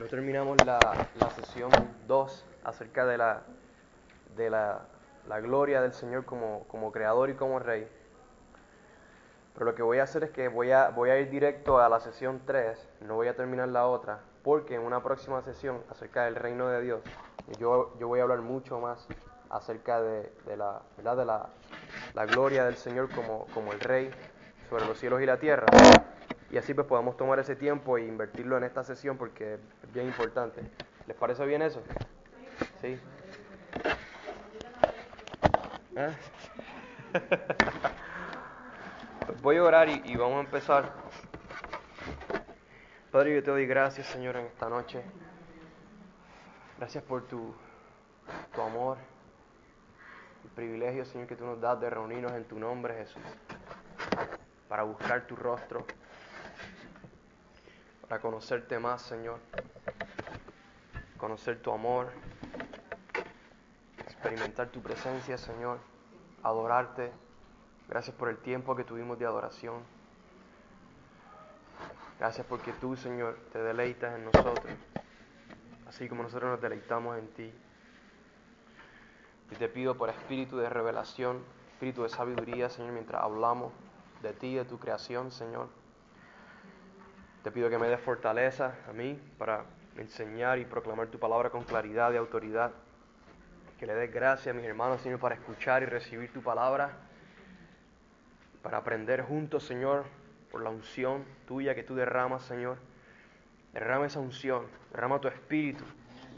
No terminamos la, sesión 2 acerca de la, gloria del Señor como, creador y como rey. Pero lo que voy a hacer es que voy a, ir directo a la sesión 3, no voy a terminar la otra, porque en una próxima sesión acerca del reino de Dios, yo, voy a hablar mucho más acerca de, la gloria del Señor como, como el rey sobre los cielos y la tierra. Y así pues podamos tomar ese tiempo e invertirlo en esta sesión porque es bien importante. ¿Les parece bien eso? Sí. ¿Eh? Voy a orar y, y vamos a empezar. Padre, yo te doy gracias, Señor, en esta noche. Gracias por tu, tu amor, el privilegio, Señor, que tú nos das de reunirnos en tu nombre, Jesús, para buscar tu rostro, para conocerte más, Señor, conocer tu amor, experimentar tu presencia, Señor, adorarte. Gracias por el tiempo que tuvimos de adoración. Gracias porque tú, Señor, te deleitas en nosotros, así como nosotros nos deleitamos en ti. Y te pido por espíritu de revelación, espíritu de sabiduría, Señor, mientras hablamos de ti, de tu creación, Señor. Te pido que me des fortaleza a mí para enseñar y proclamar tu palabra con claridad y autoridad. Que le des gracia a mis hermanos, Señor, para escuchar y recibir tu palabra, para aprender juntos, Señor, por la unción tuya que tú derramas, Señor. Derrama esa unción, derrama tu espíritu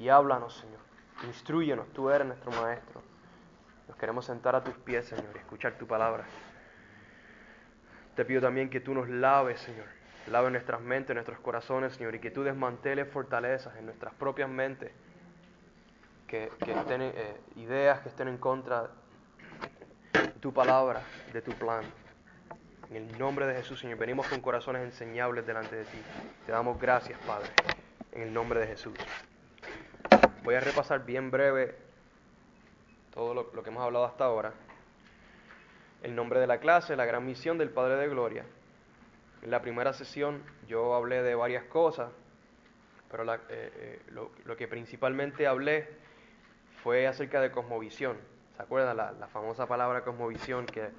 y háblanos, Señor. Instruyenos, tú eres nuestro Maestro. Nos queremos sentar a tus pies, Señor, y escuchar tu palabra. Te pido también que tú nos laves, Señor. Lave nuestras mentes, nuestros corazones, Señor, y que tú desmanteles fortalezas en nuestras propias mentes, que, que eh, ideas que estén en contra de tu palabra, de tu plan. En el nombre de Jesús, Señor, venimos con corazones enseñables delante de ti. Te damos gracias, Padre, en el nombre de Jesús. Voy a repasar bien breve todo lo, lo, que hemos hablado hasta ahora. El nombre de la clase, la gran misión del Padre de Gloria. En la primera sesión yo hablé de varias cosas, pero la, eh, eh, lo, que principalmente hablé fue acerca de cosmovisión. ¿Se acuerdan la, famosa palabra cosmovisión que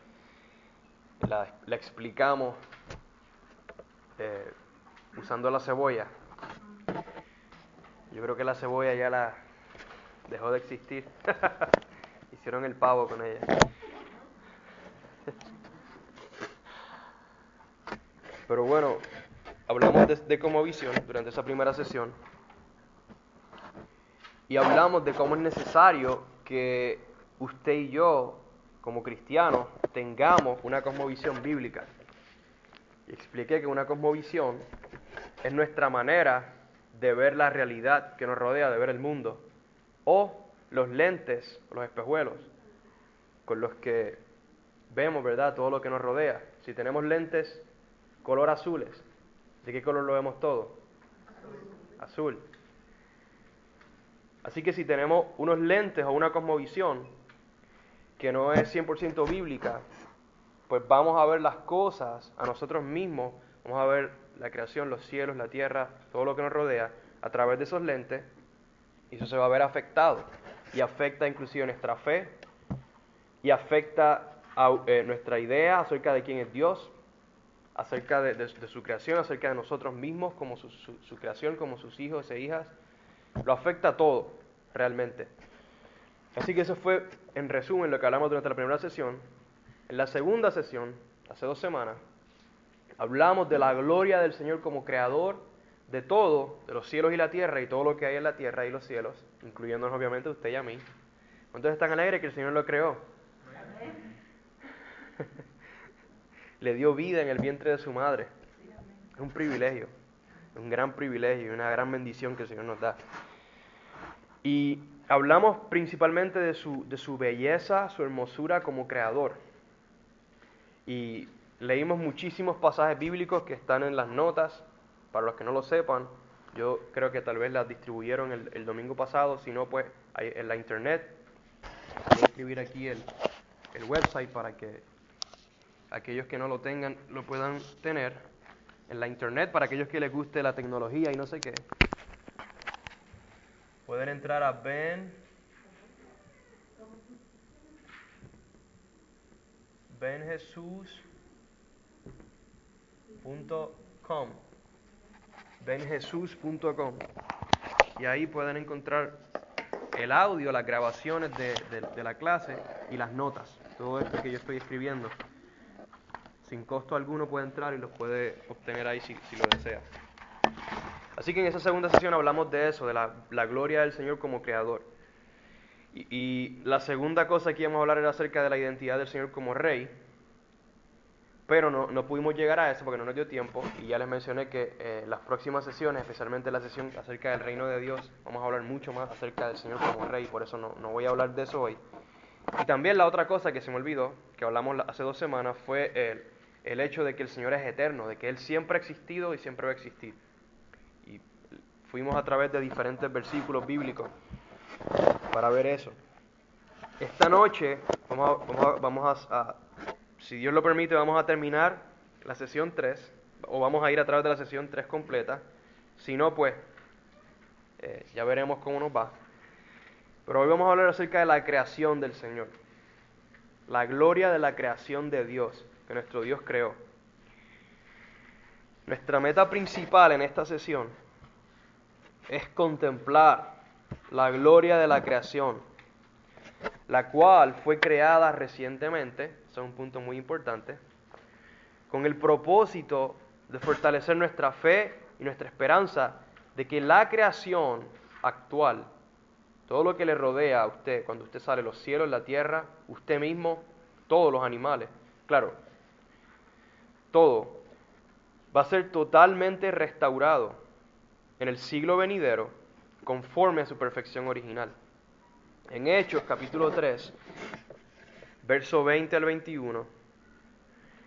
la, la explicamos eh, usando la cebolla? Yo creo que la cebolla ya la dejó de existir. Hicieron el pavo con ella. Pero bueno, hablamos de, de como visión durante esa primera sesión. Y hablamos de cómo es necesario que usted y yo, como cristianos, tengamos una cosmovisión bíblica. Y expliqué que una cosmovisión es nuestra manera de ver la realidad que nos rodea, de ver el mundo, o los lentes, los espejuelos, con los que vemos, ¿verdad?, todo lo que nos rodea. Si tenemos lentes color azules, ¿de qué color lo vemos todo? Azul. Así que si tenemos unos lentes o una cosmovisión que no es 100% bíblica, pues vamos a ver las cosas a nosotros mismos, vamos a ver la creación, los cielos, la tierra, todo lo que nos rodea, a través de esos lentes, y eso se va a ver afectado. Y afecta inclusive nuestra fe, y afecta a eh, nuestra idea acerca de quién es Dios, acerca de, su creación, acerca de nosotros mismos como su, creación, como sus hijos e hijas. Lo afecta a todo, realmente. Así que eso fue, en resumen, lo que hablamos durante la primera sesión. En la segunda sesión, hace dos semanas, hablamos de la gloria del Señor como creador de todo, de los cielos y la tierra y todo lo que hay en la tierra y los cielos, incluyéndonos obviamente usted y a mí. ¿Cuántos están alegres que el Señor lo creó? Le dio vida en el vientre de su madre. Es un privilegio, un gran privilegio y una gran bendición que el Señor nos da. Y hablamos principalmente de su, de su belleza, su hermosura como creador. Y leímos muchísimos pasajes bíblicos que están en las notas. Para los que no lo sepan, yo creo que tal vez las distribuyeron el, el domingo pasado. Si no, pues en la internet. Voy a escribir aquí el, el website para que aquellos que no lo tengan lo puedan tener en la internet para aquellos que les guste la tecnología y no sé qué. pueden entrar a Ben benjesus.com y ahí pueden encontrar el audio, las grabaciones de, la clase y las notas, todo esto que yo estoy escribiendo. Sin costo alguno puede entrar y los puede obtener ahí si, si lo desea. Así que en esa segunda sesión hablamos de eso, de la, la gloria del Señor como creador. Y, la segunda cosa que íbamos a hablar era acerca de la identidad del Señor como rey. Pero no, no pudimos llegar a eso porque no nos dio tiempo. Y ya les mencioné que eh, las próximas sesiones, especialmente la sesión acerca del reino de Dios, vamos a hablar mucho más acerca del Señor como rey. Por eso no, no voy a hablar de eso hoy. Y también la otra cosa que se me olvidó, que hablamos hace dos semanas, fue el, el hecho de que el Señor es eterno, de que Él siempre ha existido y siempre va a existir. Y fuimos a través de diferentes versículos bíblicos para ver eso. Esta noche vamos vamos vamos a si Dios lo permite, vamos a terminar la sesión 3, o vamos a ir a través de la sesión 3 completa. Si no, pues eh, ya veremos cómo nos va. Pero hoy vamos a hablar acerca de la creación del Señor. La gloria de la creación de Dios, que nuestro Dios creó. Nuestra meta principal en esta sesión es contemplar la gloria de la creación, la cual fue creada recientemente es un punto muy importante, con el propósito de fortalecer nuestra fe y nuestra esperanza de que la creación actual, todo lo que le rodea a usted, cuando usted sale, los cielos, la tierra, usted mismo, todos los animales, claro, todo va a ser totalmente restaurado en el siglo venidero conforme a su perfección original. En Hechos capítulo 3 verso 20 al 21,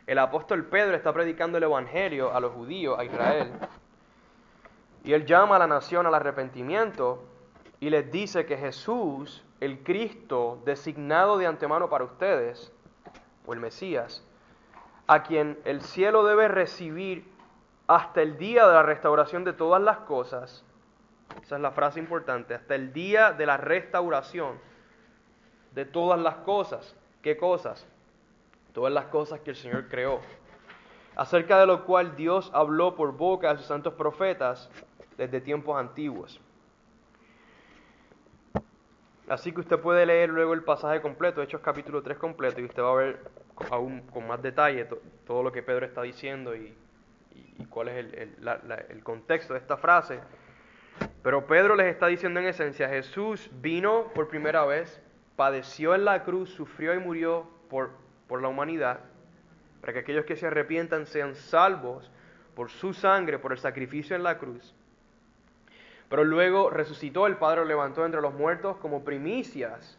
el apóstol Pedro está predicando el Evangelio a los judíos, a Israel, y él llama a la nación al arrepentimiento y les dice que Jesús, el Cristo designado de antemano para ustedes, o el Mesías, a quien el cielo debe recibir hasta el día de la restauración de todas las cosas, esa es la frase importante, hasta el día de la restauración de todas las cosas. ¿Qué cosas? Todas las cosas que el Señor creó, acerca de lo cual Dios habló por boca de sus santos profetas desde tiempos antiguos. Así que usted puede leer luego el pasaje completo, Hechos capítulo 3 completo, y usted va a ver aún con más detalle todo lo que Pedro está diciendo y, cuál es el, el contexto de esta frase. Pero Pedro les está diciendo en esencia, Jesús vino por primera vez padeció en la cruz, sufrió y murió por, por la humanidad, para que aquellos que se arrepientan sean salvos por su sangre, por el sacrificio en la cruz. Pero luego resucitó, el Padre lo levantó entre los muertos como primicias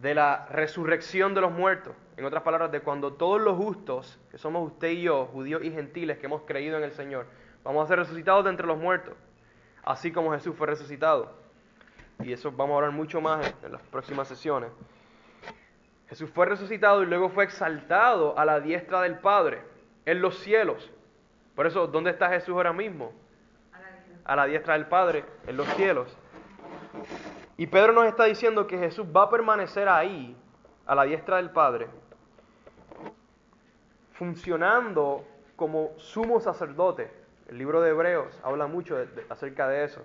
de la resurrección de los muertos. En otras palabras, de cuando todos los justos, que somos usted y yo, judíos y gentiles que hemos creído en el Señor, vamos a ser resucitados de entre los muertos, así como Jesús fue resucitado y eso vamos a hablar mucho más en, las próximas sesiones. Jesús fue resucitado y luego fue exaltado a la diestra del Padre, en los cielos. Por eso, ¿dónde está Jesús ahora mismo? A la diestra del Padre, en los cielos. Y Pedro nos está diciendo que Jesús va a permanecer ahí, a la diestra del Padre, funcionando como sumo sacerdote. El libro de Hebreos habla mucho acerca de eso.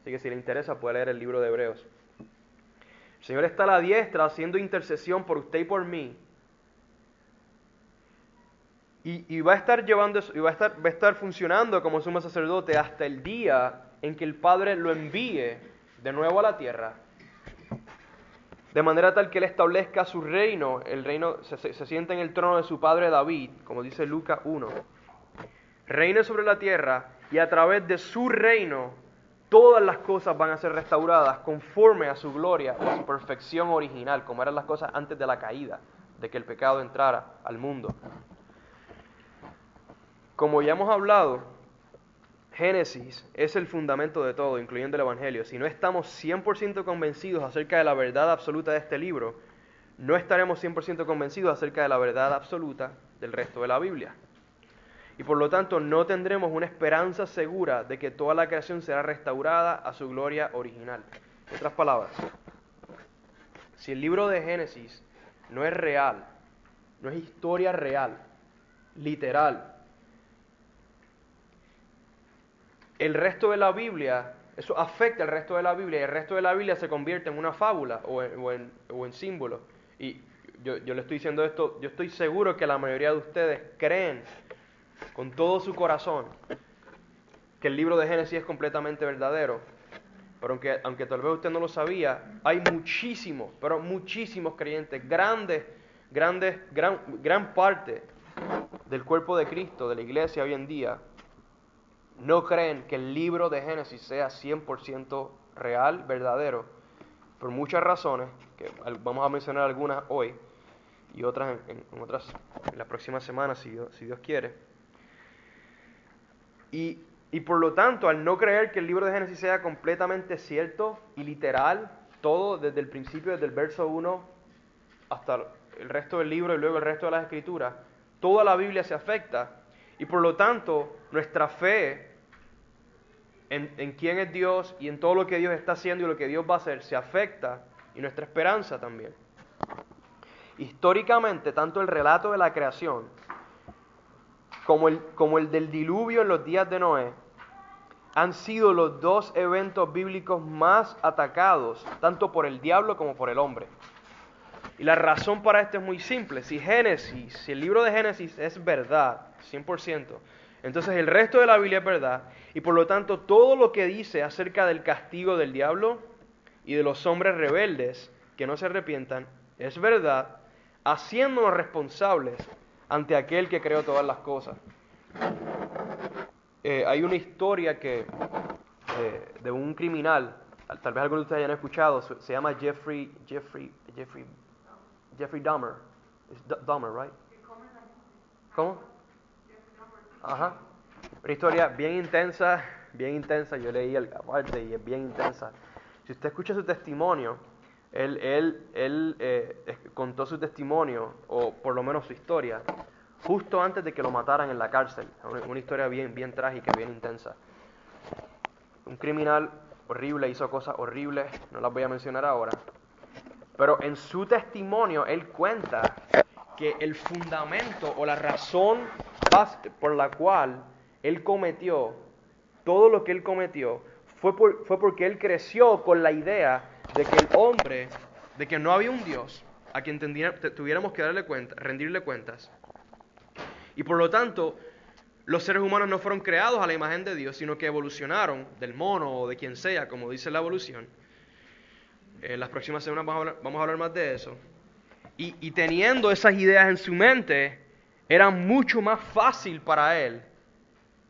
Así que si le interesa puede leer el libro de Hebreos. El Señor está a la diestra haciendo intercesión por usted y por mí. Y, va a estar llevando y va a estar, va a estar funcionando como sumo sacerdote hasta el día en que el Padre lo envíe de nuevo a la tierra. De manera tal que Él establezca su reino, el reino se, se sienta en el trono de su padre David, como dice Lucas 1. Reine sobre la tierra y a través de su reino todas las cosas van a ser restauradas conforme a su gloria a su perfección original, como eran las cosas antes de la caída, de que el pecado entrara al mundo. Como ya hemos hablado, Génesis es el fundamento de todo, incluyendo el Evangelio. Si no estamos 100% convencidos acerca de la verdad absoluta de este libro, no estaremos 100% convencidos acerca de la verdad absoluta del resto de la Biblia. y por lo tanto no tendremos una esperanza segura de que toda la creación será restaurada a su gloria original. En otras palabras, si el libro de Génesis no es real, no es historia real, literal, el resto de la Biblia, eso afecta al resto de la Biblia y el resto de la Biblia se convierte en una fábula o en, símbolo. Y yo, yo le estoy diciendo esto, yo estoy seguro que la mayoría de ustedes creen con todo su corazón que el libro de Génesis es completamente verdadero. Pero aunque, aunque tal vez usted no lo sabía, hay muchísimos, pero muchísimos creyentes, grandes, grandes, gran, gran parte del cuerpo de Cristo, de la iglesia hoy en día, no creen que el libro de Génesis sea 100% real, verdadero, por muchas razones, que vamos a mencionar algunas hoy y otras en, otras en las próximas semanas, si Dios quiere. Y, por lo tanto, al no creer que el libro de Génesis sea completamente cierto y literal, todo desde el principio, desde el verso 1 hasta el resto del libro y luego el resto de las escrituras, toda la Biblia se afecta. Y por lo tanto, nuestra fe en, quién es Dios y en todo lo que Dios está haciendo y lo que Dios va a hacer se afecta y nuestra esperanza también. Históricamente, tanto el relato de la creación como el, como el del diluvio en los días de Noé, han sido los dos eventos bíblicos más atacados, tanto por el diablo como por el hombre. Y la razón para esto es muy simple. Si Génesis, si el libro de Génesis es verdad, 100%, entonces el resto de la Biblia es verdad. Y por lo tanto todo lo que dice acerca del castigo del diablo y de los hombres rebeldes que no se arrepientan es verdad, haciéndonos responsables ante aquel que creó todas las cosas. Eh, hay una historia que eh, de un criminal, tal vez algunos de ustedes hayan escuchado, se llama Jeffrey Jeffrey Jeffrey Jeffrey Dahmer. Dahmer, right? ¿Cómo? Ajá. Una historia bien intensa, bien intensa. Yo leí el parte y es bien intensa. Si usted escucha su testimonio, él, él, él eh, contó su testimonio, o por lo menos su historia, justo antes de que lo mataran en la cárcel. Una, historia bien, bien trágica, bien intensa. Un criminal horrible hizo cosas horribles, no las voy a mencionar ahora. Pero en su testimonio él cuenta que el fundamento o la razón por la cual él cometió todo lo que él cometió fue, fue porque él creció con la idea de que el hombre, de que no había un Dios a quien tuviéramos que darle cuenta, rendirle cuentas. Y por lo tanto, los seres humanos no fueron creados a la imagen de Dios, sino que evolucionaron del mono o de quien sea, como dice la evolución. En las próximas semanas vamos a hablar, más de eso. Y teniendo esas ideas en su mente, era mucho más fácil para él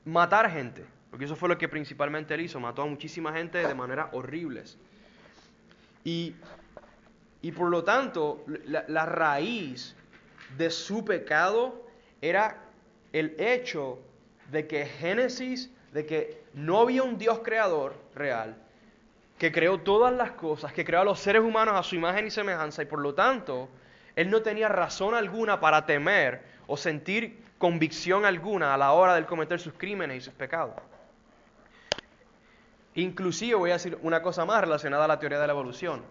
matar gente. Porque eso fue lo que principalmente él hizo, mató a muchísima gente de maneras horribles. Y, por lo tanto, la, raíz de su pecado era el hecho de que Génesis, de que no había un Dios creador real, que creó todas las cosas, que creó a los seres humanos a su imagen y semejanza, y por lo tanto, él no tenía razón alguna para temer o sentir convicción alguna a la hora de cometer sus crímenes y sus pecados. Inclusive voy a decir una cosa más relacionada a la teoría de la evolución.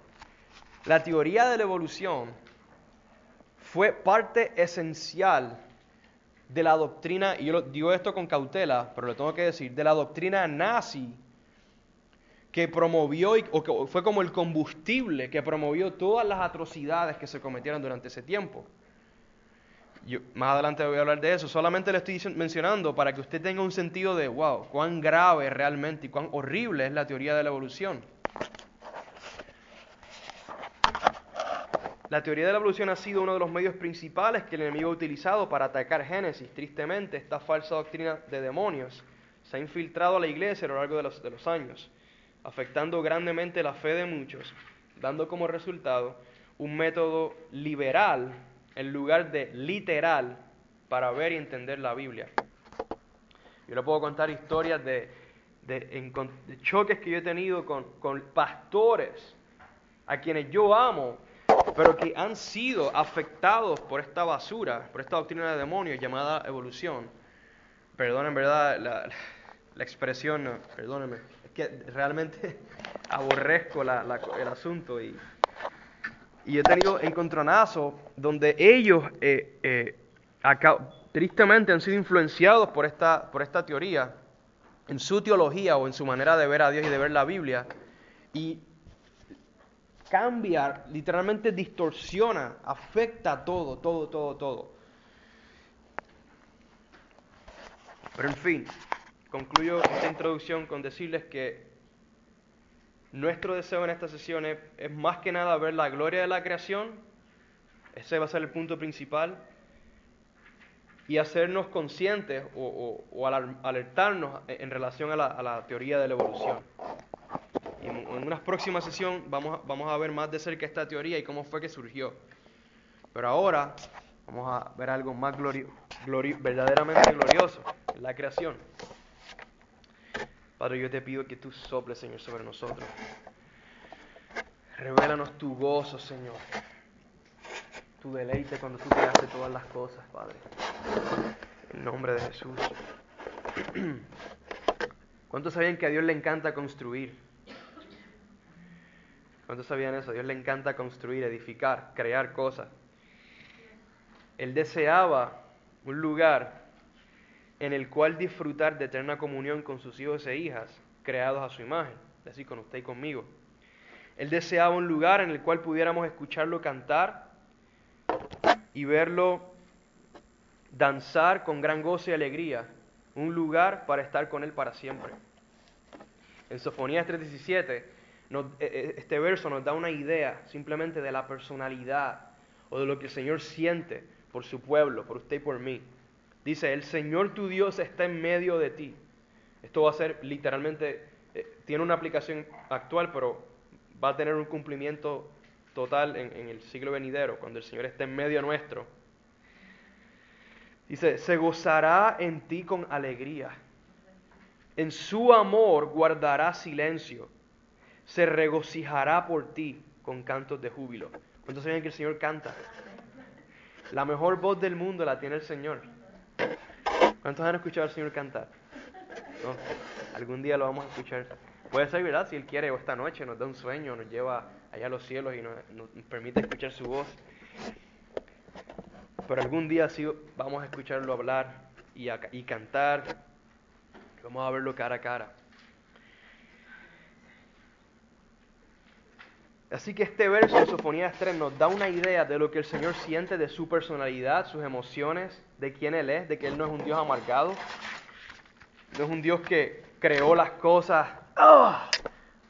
La teoría de la evolución fue parte esencial de la doctrina, y yo digo esto con cautela, pero lo tengo que decir, de la doctrina nazi que promovió, o que fue como el combustible que promovió todas las atrocidades que se cometieron durante ese tiempo más adelante voy a hablar de eso. Solamente le estoy mencionando para que usted tenga un sentido de, wow, cuán grave realmente y cuán horrible es la teoría de la evolución. La teoría de la evolución ha sido uno de los medios principales que el enemigo ha utilizado para atacar Génesis. Tristemente, esta falsa doctrina de demonios se ha infiltrado a la iglesia a lo largo de los, de los años, afectando grandemente la fe de muchos, dando como resultado un método liberal en lugar de literal para ver y entender la Biblia. Yo le puedo contar historias de, choques que yo he tenido con, pastores a quienes yo amo, pero que han sido afectados por esta basura, por esta doctrina de demonios llamada evolución, perdón en verdad la, expresión, perdónenme, es que realmente aborrezco el asunto y, y he tenido encontronazos donde ellos eh, eh, tristemente han sido influenciados por esta, por esta teoría en su teología o en su manera de ver a Dios y de ver la Biblia y cambia, literalmente distorsiona, afecta todo, todo, todo, todo. Pero en fin, concluyo esta introducción con decirles que nuestro deseo en esta sesión es, más que nada ver la gloria de la creación, ese va a ser el punto principal, y hacernos conscientes o, alertarnos en relación a la, teoría de la evolución. En, una próxima sesión vamos, a ver más de cerca esta teoría y cómo fue que surgió. Pero ahora vamos a ver algo más verdaderamente glorioso, la creación. Padre, yo te pido que tú soples, Señor, sobre nosotros. Revélanos tu gozo, Señor. Tu deleite cuando tú creaste todas las cosas, Padre. En nombre de Jesús. ¿Cuántos sabían que a Dios le encanta construir? ¿Cuántos sabían eso? A Dios le encanta construir, edificar, crear cosas. Él deseaba un lugar en el cual disfrutar de eterna comunión con sus hijos e hijas, creados a su imagen, así con usted y conmigo. Él deseaba un lugar en el cual pudiéramos escucharlo cantar y verlo danzar con gran gozo y alegría, un lugar para estar con Él para siempre. En Sofonías 3:17, e, e, este verso nos da una idea simplemente de la personalidad o de lo que el Señor siente por su pueblo, por usted y por mí. Dice, el Señor tu Dios está en medio de ti. Esto va a ser literalmente, eh, tiene una aplicación actual, pero va a tener un cumplimiento total en, el siglo venidero, cuando el Señor esté en medio nuestro. Dice, se gozará en ti con alegría. En su amor guardará silencio. Se regocijará por ti con cantos de júbilo. ¿Cuántos saben que el Señor canta? La mejor voz del mundo la tiene el Señor. ¿Cuántos han escuchado al Señor cantar? Algún día lo vamos a escuchar. Puede ser, ¿verdad? Si Él quiere, o esta noche nos da un sueño, nos lleva allá a los cielos y nos, permite escuchar su voz. Pero algún día sí vamos a escucharlo hablar y, y cantar. Vamos a verlo cara a cara. Así que este verso de Sofonías 3 nos da una idea de lo que el Señor siente, de su personalidad, sus emociones, de quién Él es, de que Él no es un Dios amargado, no es un Dios que creó las cosas, ¡Ah!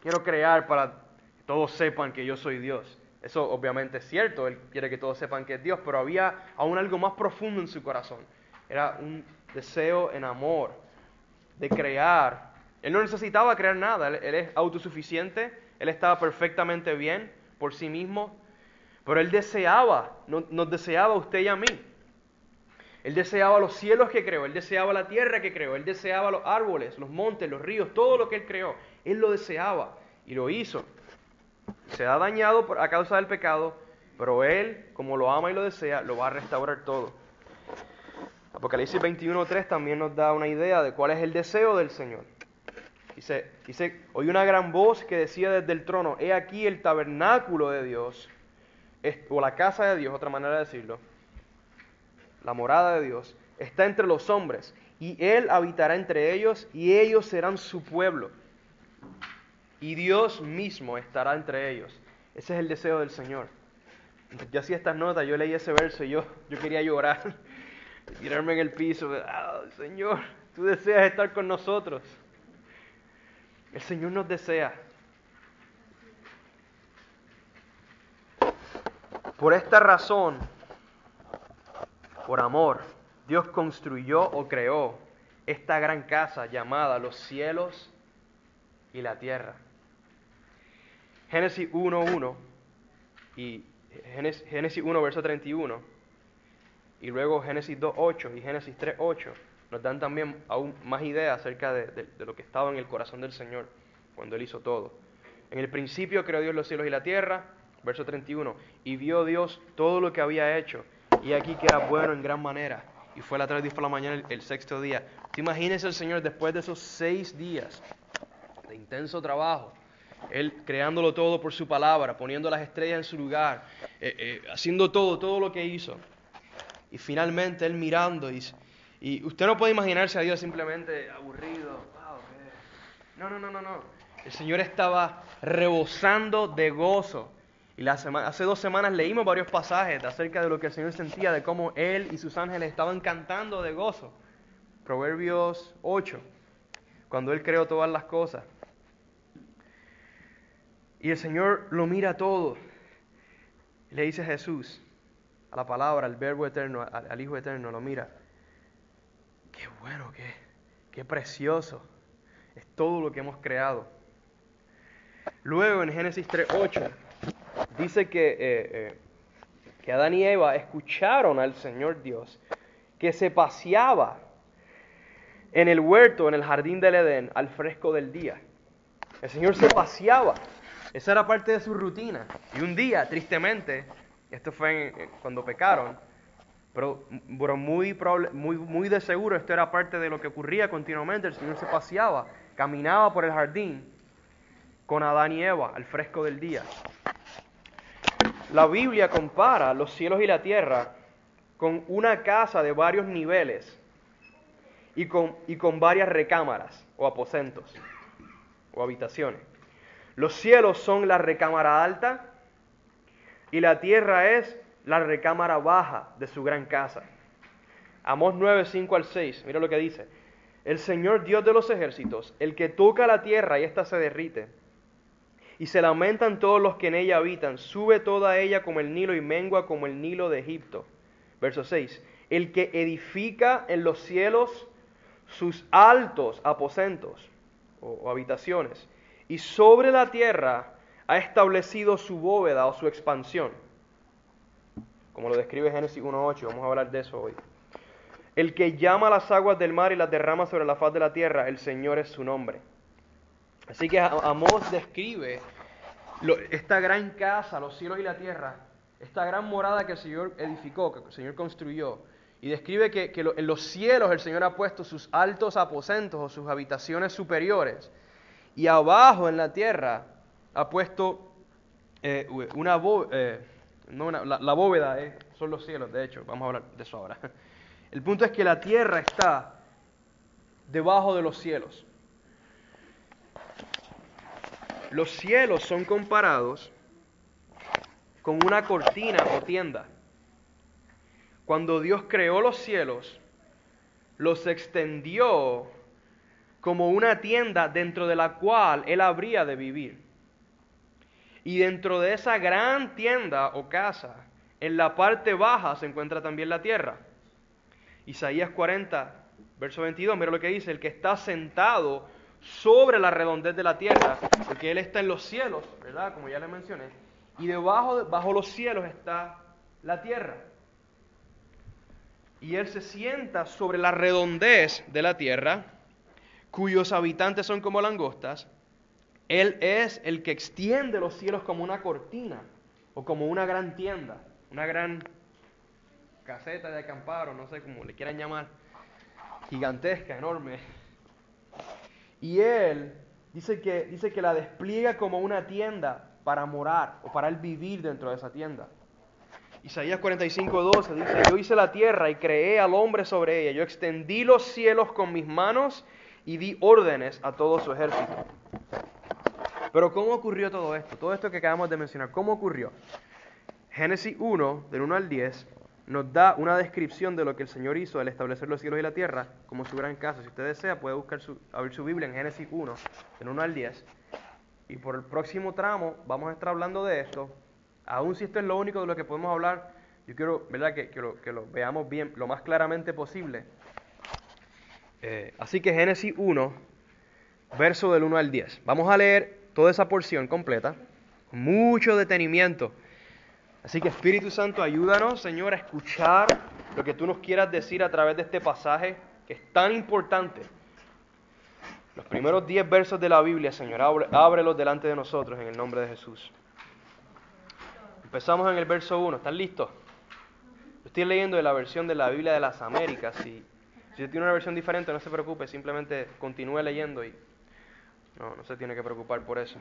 quiero crear para que todos sepan que yo soy Dios. Eso obviamente es cierto, Él quiere que todos sepan que es Dios, pero había aún algo más profundo en su corazón. Era un deseo en amor de crear. Él no necesitaba crear nada, él es autosuficiente él estaba perfectamente bien por sí mismo, pero Él deseaba, nos deseaba a usted y a mí. Él deseaba los cielos que creó, Él deseaba la tierra que creó, Él deseaba los árboles, los montes, los ríos, todo lo que Él creó. Él lo deseaba y lo hizo. Se ha dañado a causa del pecado, pero Él, como lo ama y lo desea, lo va a restaurar todo. Apocalipsis 21.3 también nos da una idea de cuál es el deseo del Señor. Dice, dice, oí una gran voz que decía desde el trono, he aquí el tabernáculo de Dios, o la casa de Dios, otra manera de decirlo, la morada de Dios, está entre los hombres, y Él habitará entre ellos, y ellos serán su pueblo. Y Dios mismo estará entre ellos. Ese es el deseo del Señor. Yo hacía estas notas, yo leí ese verso y yo, yo quería llorar, tirarme en el piso. Ah, Señor, tú deseas estar con nosotros. El Señor nos desea. Por esta razón, por amor, Dios construyó o creó esta gran casa llamada los cielos y la tierra. Génesis 1.1 y Génesis 1, verso 31, y luego Génesis 2.8 y Génesis 3.8 nos dan también aún más ideas acerca de, lo que estaba en el corazón del Señor cuando Él hizo todo. En el principio creó Dios los cielos y la tierra, verso 31, y vio Dios todo lo que había hecho, y aquí que era bueno en gran manera, y fue la tarde y fue la mañana el, sexto día. ¿Te imaginas el Señor después de esos seis días de intenso trabajo? Él creándolo todo por su palabra, poniendo las estrellas en su lugar, eh, eh, haciendo todo, todo lo que hizo. Y finalmente Él mirando y, y usted no puede imaginarse a Dios simplemente aburrido. Wow, no, no, no, no, no. El Señor estaba rebosando de gozo. Y hace dos semanas leímos varios pasajes acerca de lo que el Señor sentía, de cómo Él y sus ángeles estaban cantando de gozo. Proverbios 8, cuando Él creó todas las cosas. Y el Señor lo mira todo. Le dice Jesús, a la palabra, al verbo eterno, al Hijo eterno, lo mira. Qué bueno, qué, qué precioso. Es todo lo que hemos creado. Luego en Génesis 3.8 dice que, eh, eh, que Adán y Eva escucharon al Señor Dios que se paseaba en el huerto, en el jardín del Edén, al fresco del día. El Señor se paseaba. Esa era parte de su rutina. Y un día, tristemente, esto fue cuando pecaron, pero, pero muy, muy, muy de seguro esto era parte de lo que ocurría continuamente. El Señor se paseaba, caminaba por el jardín con Adán y Eva al fresco del día. La Biblia compara los cielos y la tierra con una casa de varios niveles y con, y con varias recámaras o aposentos o habitaciones. Los cielos son la recámara alta y la tierra es la recámara baja de su gran casa. Amós 9, 5 al 6, mira lo que dice. El Señor Dios de los ejércitos, el que toca la tierra y ésta se derrite, y se lamentan todos los que en ella habitan, sube toda ella como el Nilo y mengua como el Nilo de Egipto. Verso 6. El que edifica en los cielos sus altos aposentos o, o habitaciones, y sobre la tierra ha establecido su bóveda o su expansión, como lo describe Génesis 1.8, vamos a hablar de eso hoy. El que llama las aguas del mar y las derrama sobre la faz de la tierra, el Señor es su nombre. Así que Amós describe esta gran casa, los cielos y la tierra, esta gran morada que el Señor edificó, que el Señor construyó, y describe que, en los cielos el Señor ha puesto sus altos aposentos o sus habitaciones superiores, y abajo en la tierra ha puesto eh, una eh, no la, la bóveda, eh, son los cielos, de hecho, vamos a hablar de eso ahora. El punto es que la tierra está debajo de los cielos. Los cielos son comparados con una cortina o tienda. Cuando Dios creó los cielos, los extendió como una tienda dentro de la cual Él habría de vivir. Y dentro de esa gran tienda o casa, en la parte baja se encuentra también la tierra. Isaías 40, verso 22, mira lo que dice, el que está sentado sobre la redondez de la tierra, porque Él está en los cielos, ¿verdad? Como ya le mencioné, y debajo, de- bajo los cielos está la tierra. Y Él se sienta sobre la redondez de la tierra, cuyos habitantes son como langostas. Él es el que extiende los cielos como una cortina o como una gran tienda, una gran caseta de acampar o no sé cómo le quieran llamar, gigantesca, enorme. Y él dice que, dice que la despliega como una tienda para morar o para él vivir dentro de esa tienda. Isaías 45:12 dice, yo hice la tierra y creé al hombre sobre ella, yo extendí los cielos con mis manos y di órdenes a todo su ejército. Pero ¿cómo ocurrió todo esto? Todo esto que acabamos de mencionar, ¿cómo ocurrió? Génesis 1, del 1 al 10, nos da una descripción de lo que el Señor hizo al establecer los cielos y la tierra como su gran casa. Si usted desea, puede buscar su, abrir su Biblia en Génesis 1, del 1 al 10. Y por el próximo tramo vamos a estar hablando de esto. Aún si esto es lo único de lo que podemos hablar, yo quiero ¿verdad? Que, lo veamos bien, lo más claramente posible. Eh, así que Génesis 1, verso del 1 al 10. Vamos a leer toda esa porción completa, mucho detenimiento. Así que Espíritu Santo, ayúdanos, Señor, a escuchar lo que tú nos quieras decir a través de este pasaje que es tan importante. Los primeros 10 versos de la Biblia, Señor, ábre- ábrelos delante de nosotros en el nombre de Jesús. Empezamos en el verso 1. ¿Están listos? Estoy leyendo de la versión de la Biblia de las Américas. Y si tiene una versión diferente, no se preocupe, simplemente continúe leyendo y no, no se tiene que preocupar por eso.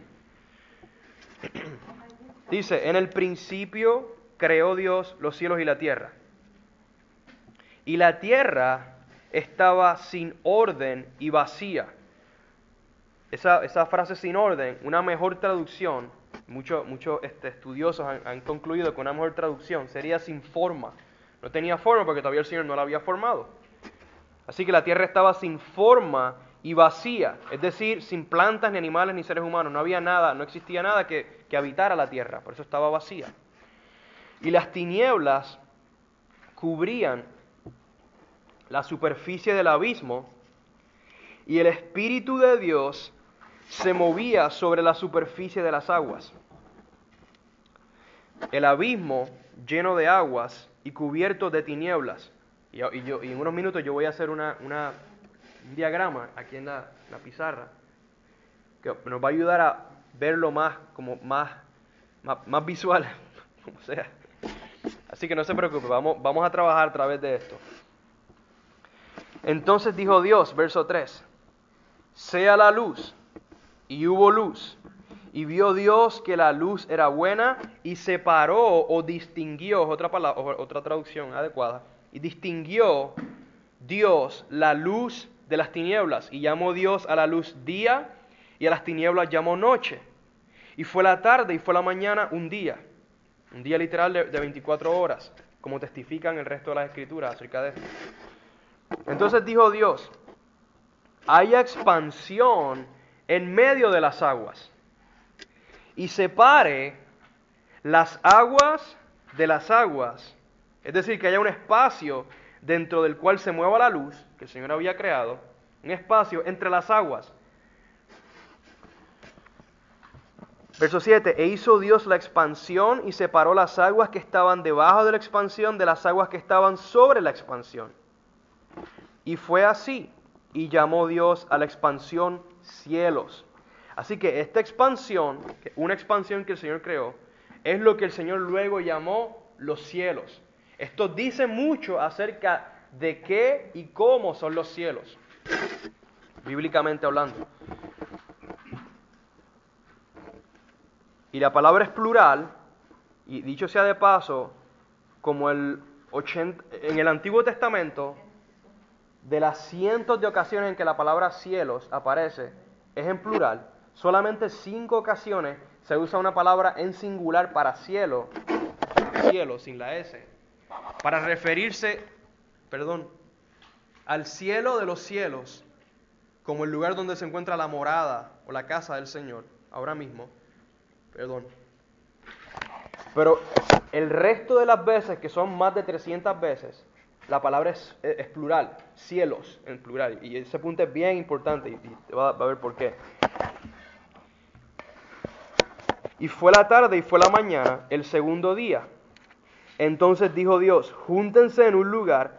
Dice, en el principio creó Dios los cielos y la tierra. Y la tierra estaba sin orden y vacía. Esa, esa frase sin orden, una mejor traducción, muchos este, estudiosos han, han, concluido que una mejor traducción sería sin forma. No tenía forma porque todavía el Señor no la había formado. Así que la tierra estaba sin forma y vacía, es decir, sin plantas, ni animales, ni seres humanos. No había nada, no existía nada que, que habitara la tierra, por eso estaba vacía. Y las tinieblas cubrían la superficie del abismo y el Espíritu de Dios se movía sobre la superficie de las aguas. El abismo lleno de aguas y cubierto de tinieblas. Y, yo, en unos minutos yo voy a hacer una, un diagrama aquí en la, pizarra que nos va a ayudar a verlo más, como más, más, visual, como sea. Así que no se preocupe, vamos, vamos a trabajar a través de esto. Entonces dijo Dios, verso 3, sea la luz, y hubo luz. Y vio Dios que la luz era buena y separó o distinguió, otra, palabra, otra traducción adecuada, y distinguió Dios la luz de las tinieblas y llamó Dios a la luz día y a las tinieblas llamó noche. Y fue la tarde y fue la mañana un día, un día literal de, 24 horas, como testifican el resto de las escrituras acerca de esto. Entonces dijo Dios, haya expansión en medio de las aguas y separe las aguas de las aguas. Es decir, que haya un espacio dentro del cual se mueva la luz que el Señor había creado, un espacio entre las aguas. Verso 7, e hizo Dios la expansión y separó las aguas que estaban debajo de la expansión de las aguas que estaban sobre la expansión. Y fue así, y llamó Dios a la expansión cielos. Así que esta expansión, una expansión que el Señor creó, es lo que el Señor luego llamó los cielos. Esto dice mucho acerca de qué y cómo son los cielos, bíblicamente hablando. Y la palabra es plural, y dicho sea de paso, como el 80, en el Antiguo Testamento, de las cientos de ocasiones en que la palabra cielos aparece, es en plural, solamente cinco ocasiones se usa una palabra en singular para cielo, cielo sin la S, para referirse, perdón, al cielo de los cielos, como el lugar donde se encuentra la morada o la casa del Señor, ahora mismo, perdón. Pero el resto de las veces, que son más de 300 veces, la palabra es, plural, cielos en plural. Y ese punto es bien importante y, va, va a ver por qué. Y fue la tarde y fue la mañana, el segundo día. Entonces dijo Dios, júntense en un lugar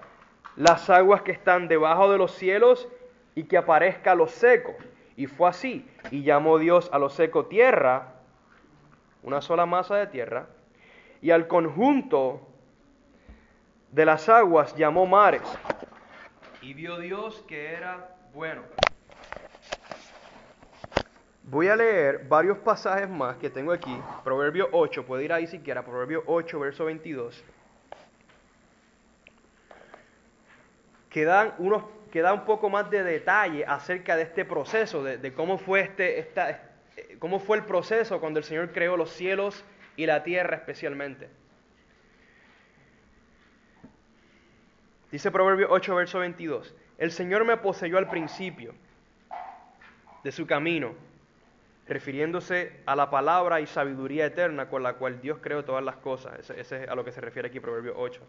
las aguas que están debajo de los cielos y que aparezca lo seco. Y fue así. Y llamó Dios a lo seco tierra, una sola masa de tierra, y al conjunto de las aguas llamó mares. Y vio Dios que era bueno. Voy a leer varios pasajes más que tengo aquí. Proverbio 8, puede ir ahí siquiera, Proverbio 8, verso 22. Que dan, unos, que da un poco más de detalle acerca de este proceso, de, cómo, fue este, esta, cómo fue el proceso cuando el Señor creó los cielos y la tierra especialmente. Dice Proverbio 8, verso 22. El Señor me poseyó al principio de su camino refiriéndose a la palabra y sabiduría eterna con la cual Dios creó todas las cosas. Ese, es a lo que se refiere aquí Proverbio 8.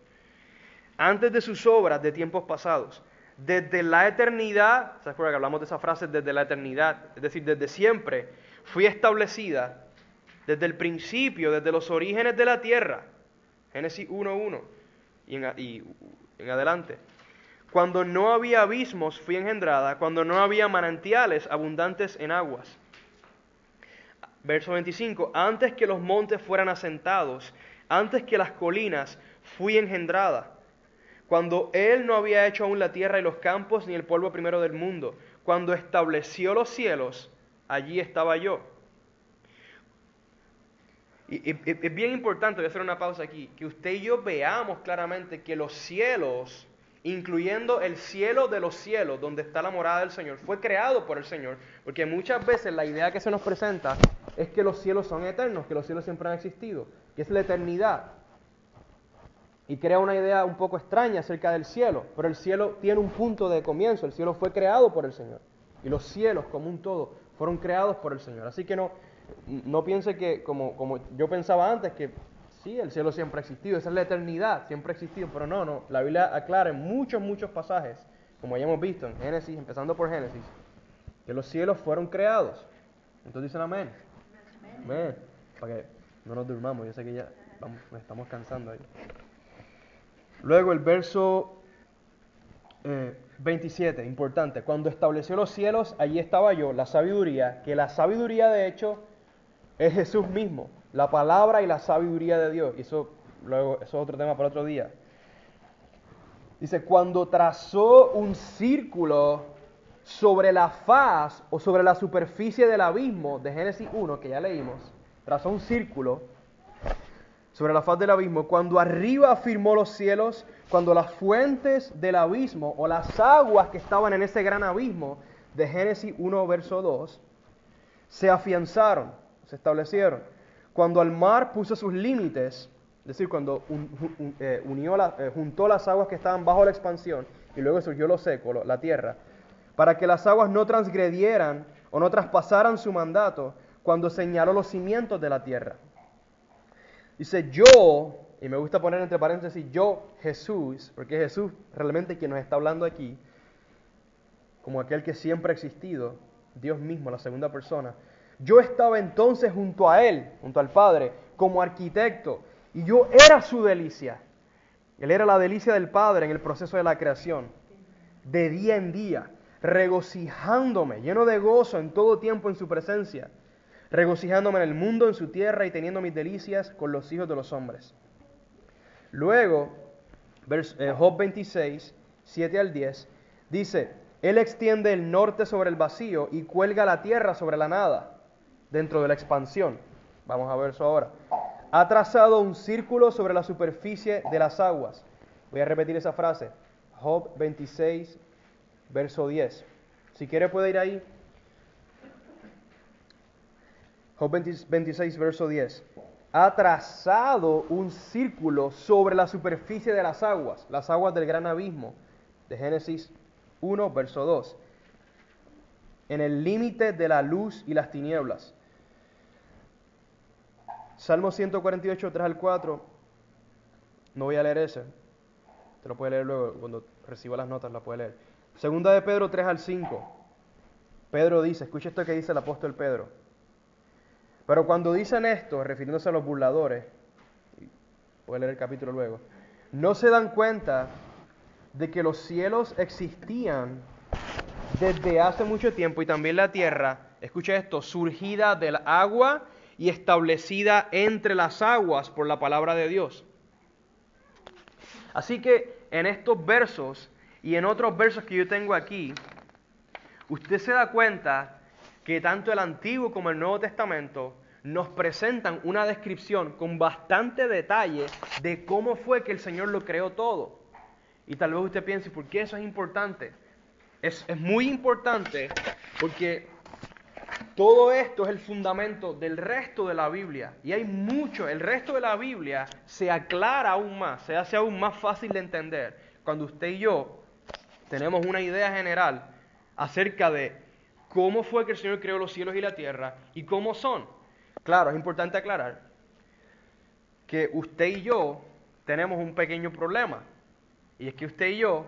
Antes de sus obras de tiempos pasados, desde la eternidad, ¿se acuerdan que hablamos de esa frase desde la eternidad? Es decir, desde siempre, fui establecida desde el principio, desde los orígenes de la tierra. Génesis 1.1 y, y en adelante. Cuando no había abismos fui engendrada, cuando no había manantiales abundantes en aguas Verso 25, antes que los montes fueran asentados, antes que las colinas fui engendrada. Cuando Él no había hecho aún la tierra y los campos, ni el polvo primero del mundo. Cuando estableció los cielos, allí estaba yo. Y, es bien importante, voy a hacer una pausa aquí, que usted y yo veamos claramente que los cielos, incluyendo el cielo de los cielos, donde está la morada del Señor, fue creado por el Señor, porque muchas veces la idea que se nos presenta es que los cielos son eternos, que los cielos siempre han existido, que es la eternidad. Y crea una idea un poco extraña acerca del cielo, pero el cielo tiene un punto de comienzo, el cielo fue creado por el Señor, y los cielos como un todo fueron creados por el Señor. Así que no, no piense que, como, como yo pensaba antes, que sí, el cielo siempre ha existido, esa es la eternidad, siempre ha existido, pero no, no, la Biblia aclara en muchos, muchos pasajes, como ya hemos visto en Génesis, empezando por Génesis, que los cielos fueron creados. Entonces dicen amén. Amén. Para que no nos durmamos, yo sé que ya nos estamos cansando ahí. Luego el verso 27, eh, importante. Cuando estableció los cielos, allí estaba yo, la sabiduría, que la sabiduría de hecho es Jesús mismo, la palabra y la sabiduría de Dios. Y eso, luego, eso es otro tema para otro día. Dice, cuando trazó un círculo sobre la faz o sobre la superficie del abismo de Génesis 1, que ya leímos, trazó un círculo sobre la faz del abismo, cuando arriba afirmó los cielos, cuando las fuentes del abismo o las aguas que estaban en ese gran abismo de Génesis 1, verso 2, se afianzaron, se establecieron, cuando el mar puso sus límites, es decir, cuando eh, unió la, eh, juntó las aguas que estaban bajo la expansión y luego surgió lo seco, la tierra, para que las aguas no transgredieran o no traspasaran su mandato cuando señaló los cimientos de la tierra. Dice, yo, y me gusta poner entre paréntesis, yo, Jesús, porque Jesús realmente quien nos está hablando aquí, como aquel que siempre ha existido, Dios mismo, la segunda persona. Yo estaba entonces junto a Él, junto al Padre, como arquitecto, y yo era su delicia. Él era la delicia del Padre en el proceso de la creación, de día en día, regocijándome, lleno de gozo en todo tiempo en su presencia regocijándome en el mundo, en su tierra y teniendo mis delicias con los hijos de los hombres. Luego, eh, Job 26, 7 al 10, dice, Él extiende el norte sobre el vacío y cuelga la tierra sobre la nada, dentro de la expansión. Vamos a ver eso ahora. Ha trazado un círculo sobre la superficie de las aguas. Voy a repetir esa frase. Job 26, verso 10. Si quiere puede ir ahí. Job 26, verso 10. Ha trazado un círculo sobre la superficie de las aguas, las aguas del gran abismo, de Génesis 1, verso 2. En el límite de la luz y las tinieblas. Salmo 148, 3 al 4. No voy a leer ese. Te lo puede leer luego, cuando reciba las notas la puede leer. Segunda de Pedro 3 al 5. Pedro dice, escucha esto que dice el apóstol Pedro. Pero cuando dicen esto, refiriéndose a los burladores, voy a leer el capítulo luego, no se dan cuenta de que los cielos existían desde hace mucho tiempo y también la tierra, escucha esto, surgida del agua y establecida entre las aguas por la palabra de Dios. Así que en estos versos y en otros versos que yo tengo aquí, usted se da cuenta que tanto el Antiguo como el Nuevo Testamento nos presentan una descripción con bastante detalle de cómo fue que el Señor lo creó todo. Y tal vez usted piense, ¿por qué eso es importante? Es, muy importante porque todo esto es el fundamento del resto de la Biblia. Y hay mucho, el resto de la Biblia se aclara aún más, se hace aún más fácil de entender cuando usted y yo tenemos una idea general acerca de cómo fue que el Señor creó los cielos y la tierra y cómo son. Claro, es importante aclarar que usted y yo tenemos un pequeño problema. Y es que usted y yo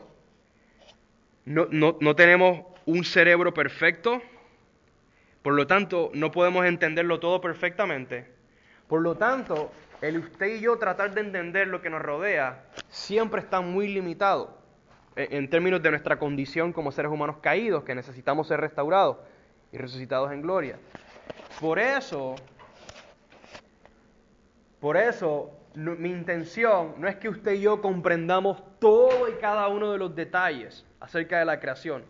no, no, tenemos un cerebro perfecto, por lo tanto no podemos entenderlo todo perfectamente. Por lo tanto, el usted y yo tratar de entender lo que nos rodea siempre está muy limitado en términos de nuestra condición como seres humanos caídos, que necesitamos ser restaurados y resucitados en gloria. Por eso, por eso mi intención no es que usted y yo comprendamos todo y cada uno de los detalles acerca de la creación,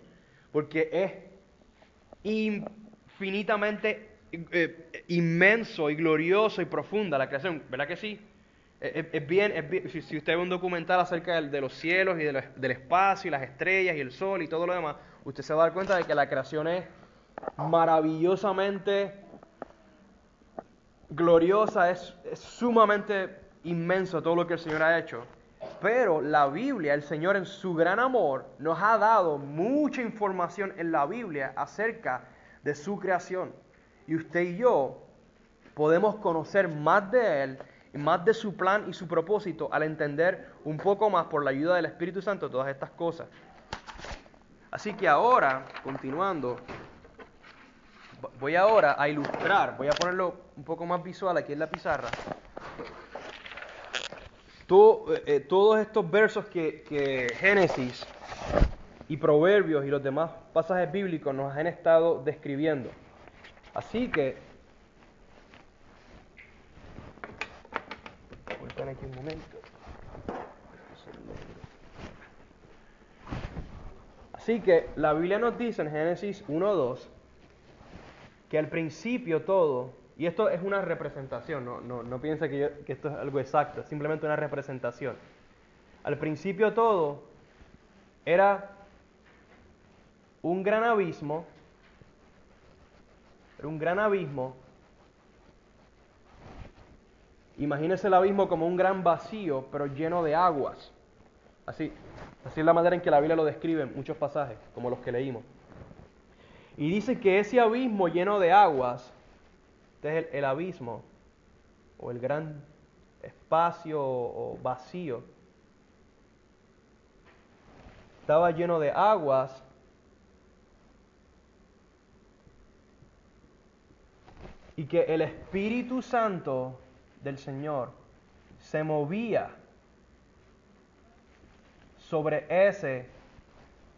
porque es infinitamente eh, inmenso y glorioso y profunda la creación, ¿verdad que sí? Es, bien, si, usted ve un documental acerca de, los cielos y del espacio y las estrellas y el sol y todo lo demás, usted se va a dar cuenta de que la creación es maravillosamente gloriosa, es, es sumamente inmenso todo lo que el Señor ha hecho. Pero la Biblia, el Señor en su gran amor, nos ha dado mucha información en la Biblia acerca de su creación. Y usted y yo podemos conocer más de Él más de su plan y su propósito al entender un poco más por la ayuda del Espíritu Santo todas estas cosas. Así que ahora, continuando, voy ahora a ilustrar, voy a ponerlo un poco más visual aquí en la pizarra. Eh, eh, todos estos versos que, que Génesis y Proverbios y los demás pasajes bíblicos nos han estado describiendo. Así que aquí un momento. Así que la Biblia nos dice en Génesis 1.2 que al principio todo, y esto es una representación, no, no, no piensa que, que esto es algo exacto, es simplemente una representación. Al principio todo era un gran abismo, era un gran abismo Imagínese el abismo como un gran vacío, pero lleno de aguas. Así, así es la manera en que la Biblia lo describe en muchos pasajes, como los que leímos. Y dice que ese abismo lleno de aguas, este es el, abismo, o el gran espacio o vacío, estaba lleno de aguas y que el Espíritu Santo del Señor se movía sobre ese,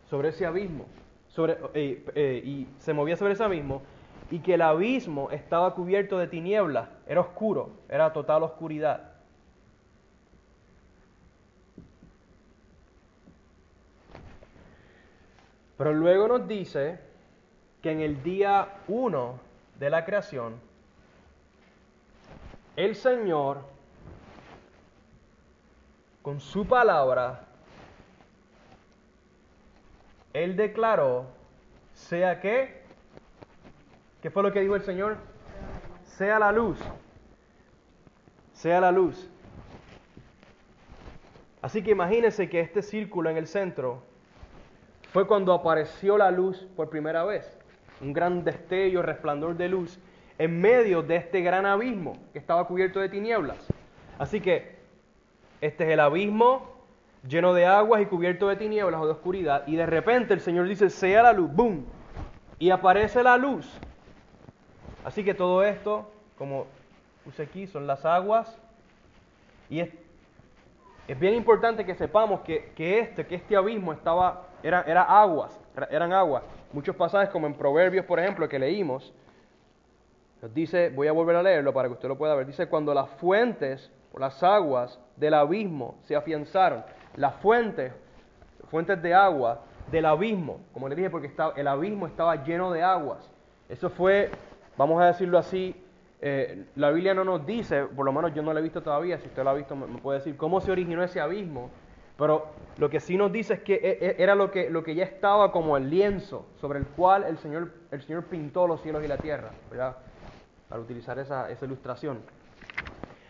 sobre ese abismo, sobre, eh, eh, y se movía sobre ese abismo, y que el abismo estaba cubierto de tinieblas, era oscuro, era total oscuridad. Pero luego nos dice que en el día uno de la creación, el Señor, con su palabra, Él declaró, sea que, ¿qué fue lo que dijo el Señor? Sea la luz, sea la luz. Así que imagínense que este círculo en el centro fue cuando apareció la luz por primera vez. Un gran destello, resplandor de luz en medio de este gran abismo que estaba cubierto de tinieblas. Así que este es el abismo lleno de aguas y cubierto de tinieblas o de oscuridad. Y de repente el Señor dice, sea la luz, ¡boom! Y aparece la luz. Así que todo esto, como puse aquí, son las aguas. Y es, bien importante que sepamos que, este, que este abismo estaba, era, era aguas, eran aguas. Muchos pasajes, como en Proverbios, por ejemplo, que leímos, nos dice, voy a volver a leerlo para que usted lo pueda ver. Dice, cuando las fuentes o las aguas del abismo se afianzaron, las fuentes, fuentes de agua del abismo, como le dije, porque el abismo estaba lleno de aguas. Eso fue, vamos a decirlo así, eh, la Biblia no nos dice, por lo menos yo no lo he visto todavía, si usted lo ha visto me, puede decir cómo se originó ese abismo, pero lo que sí nos dice es que e, e, era lo que, lo que ya estaba como el lienzo sobre el cual el Señor, el Señor pintó los cielos y la tierra, ¿verdad? Para utilizar esa, ilustración.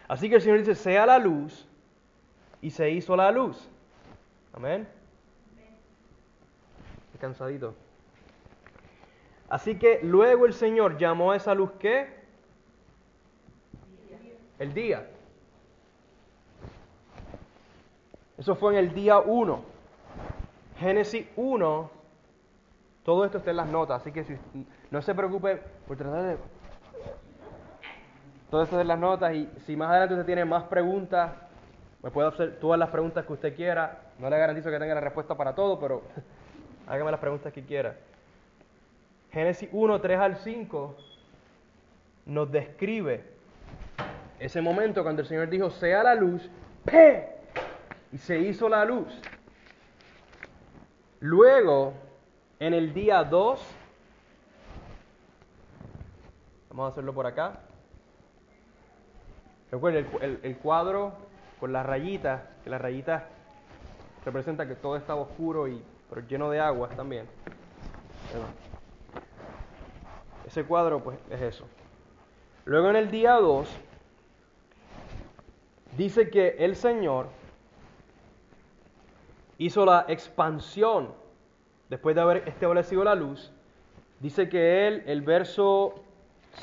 Así que el Señor dice, sea la luz, y se hizo la luz. Amén. Estoy cansadito. Así que luego el Señor llamó a esa luz ¿qué? El día. Eso fue en el día 1. Génesis 1. Todo esto está en las notas, así que si, no se preocupe por tratar de todo esto de las notas y si más adelante usted tiene más preguntas, me puede hacer todas las preguntas que usted quiera. No le garantizo que tenga la respuesta para todo, pero hágame las preguntas que quiera. Génesis 1, 3 al 5 nos describe ese momento cuando el Señor dijo, sea la luz, ¡pe! Y se hizo la luz. Luego, en el día 2, vamos a hacerlo por acá. Recuerden el, el, cuadro con las rayitas, que las rayitas representan que todo estaba oscuro y pero lleno de agua también. Ese cuadro, pues, es eso. Luego en el día 2, dice que el Señor hizo la expansión después de haber establecido la luz. Dice que Él, el verso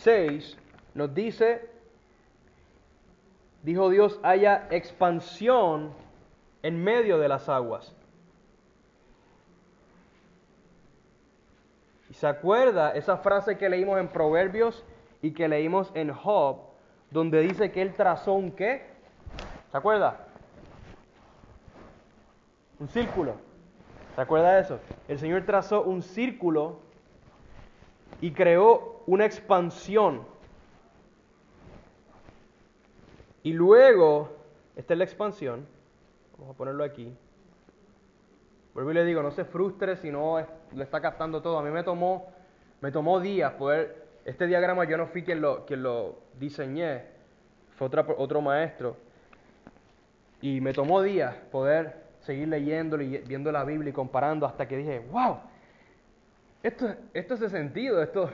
6, nos dice, dijo Dios, haya expansión en medio de las aguas. Y se acuerda esa frase que leímos en Proverbios y que leímos en Job, donde dice que Él trazó un qué? ¿Se acuerda? Un círculo. ¿Se acuerda de eso? El Señor trazó un círculo y creó una expansión. Y luego, esta es la expansión, vamos a ponerlo aquí. Vuelvo y le digo, no se frustre si no le está captando todo. A mí me tomó, me tomó días poder, este diagrama yo no fui quien lo, quien lo diseñé, fue otro maestro. Y me tomó días poder seguir leyendo y viendo la Biblia y comparando hasta que dije, wow, esto, esto hace sentido, esto,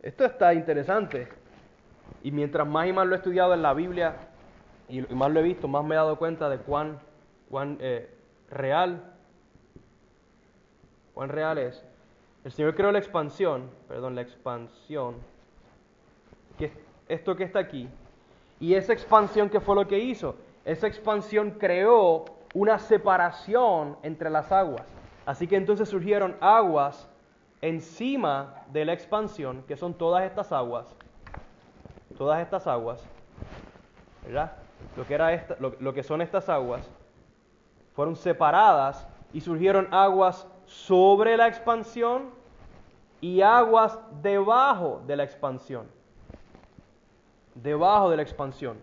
esto está interesante. Y mientras más y más lo he estudiado en la Biblia y más lo he visto, más me he dado cuenta de cuán, cuán eh, real, cuán real es. El Señor creó la expansión, perdón, la expansión, que esto que está aquí, y esa expansión que fue lo que hizo, esa expansión creó una separación entre las aguas. Así que entonces surgieron aguas encima de la expansión, que son todas estas aguas, todas estas aguas, ¿verdad? Lo que, era esta, lo, que son estas aguas, fueron separadas y surgieron aguas sobre la expansión y aguas debajo de la expansión. Debajo de la expansión.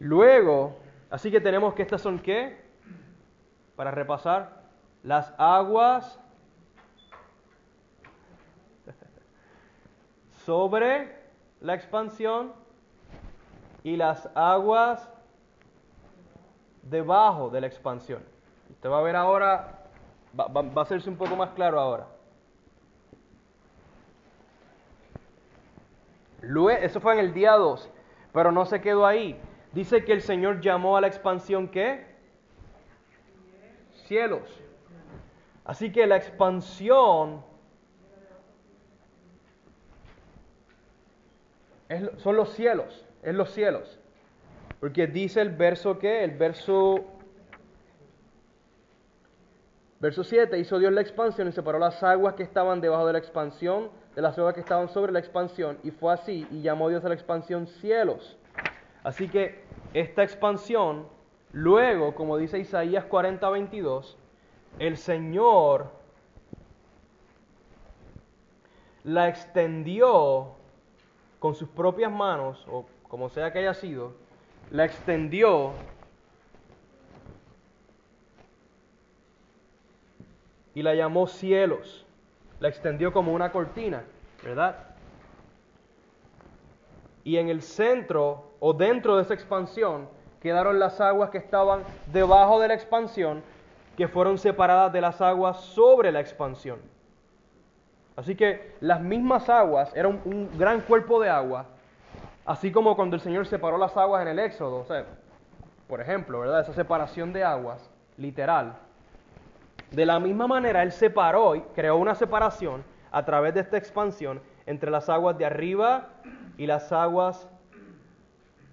Luego, así que tenemos que estas son qué? Para repasar, las aguas sobre la expansión y las aguas debajo de la expansión. Usted va a ver ahora, va, a hacerse un poco más claro ahora. Eso fue en el día 2, pero no se quedó ahí dice que el Señor llamó a la expansión ¿qué? Cielos. Así que la expansión son los cielos, es los cielos. Porque dice el verso ¿qué? el verso Verso 7, hizo Dios la expansión y separó las aguas que estaban debajo de la expansión de las aguas que estaban sobre la expansión. Y fue así, y llamó Dios a la expansión cielos. Así que esta expansión, luego, como dice Isaías 40, 22, el Señor la extendió con sus propias manos, o como sea que haya sido, la extendió y la llamó cielos. La extendió como una cortina, ¿verdad? y en el centro o dentro de esa expansión quedaron las aguas que estaban debajo de la expansión, que fueron separadas de las aguas sobre la expansión. Así que las mismas aguas, era un, gran cuerpo de agua, así como cuando el Señor separó las aguas en el Éxodo, o sea, por ejemplo, ¿verdad? Esa separación de aguas, literal. De la misma manera, Él separó y creó una separación a través de esta expansión entre las aguas de arriba y las aguas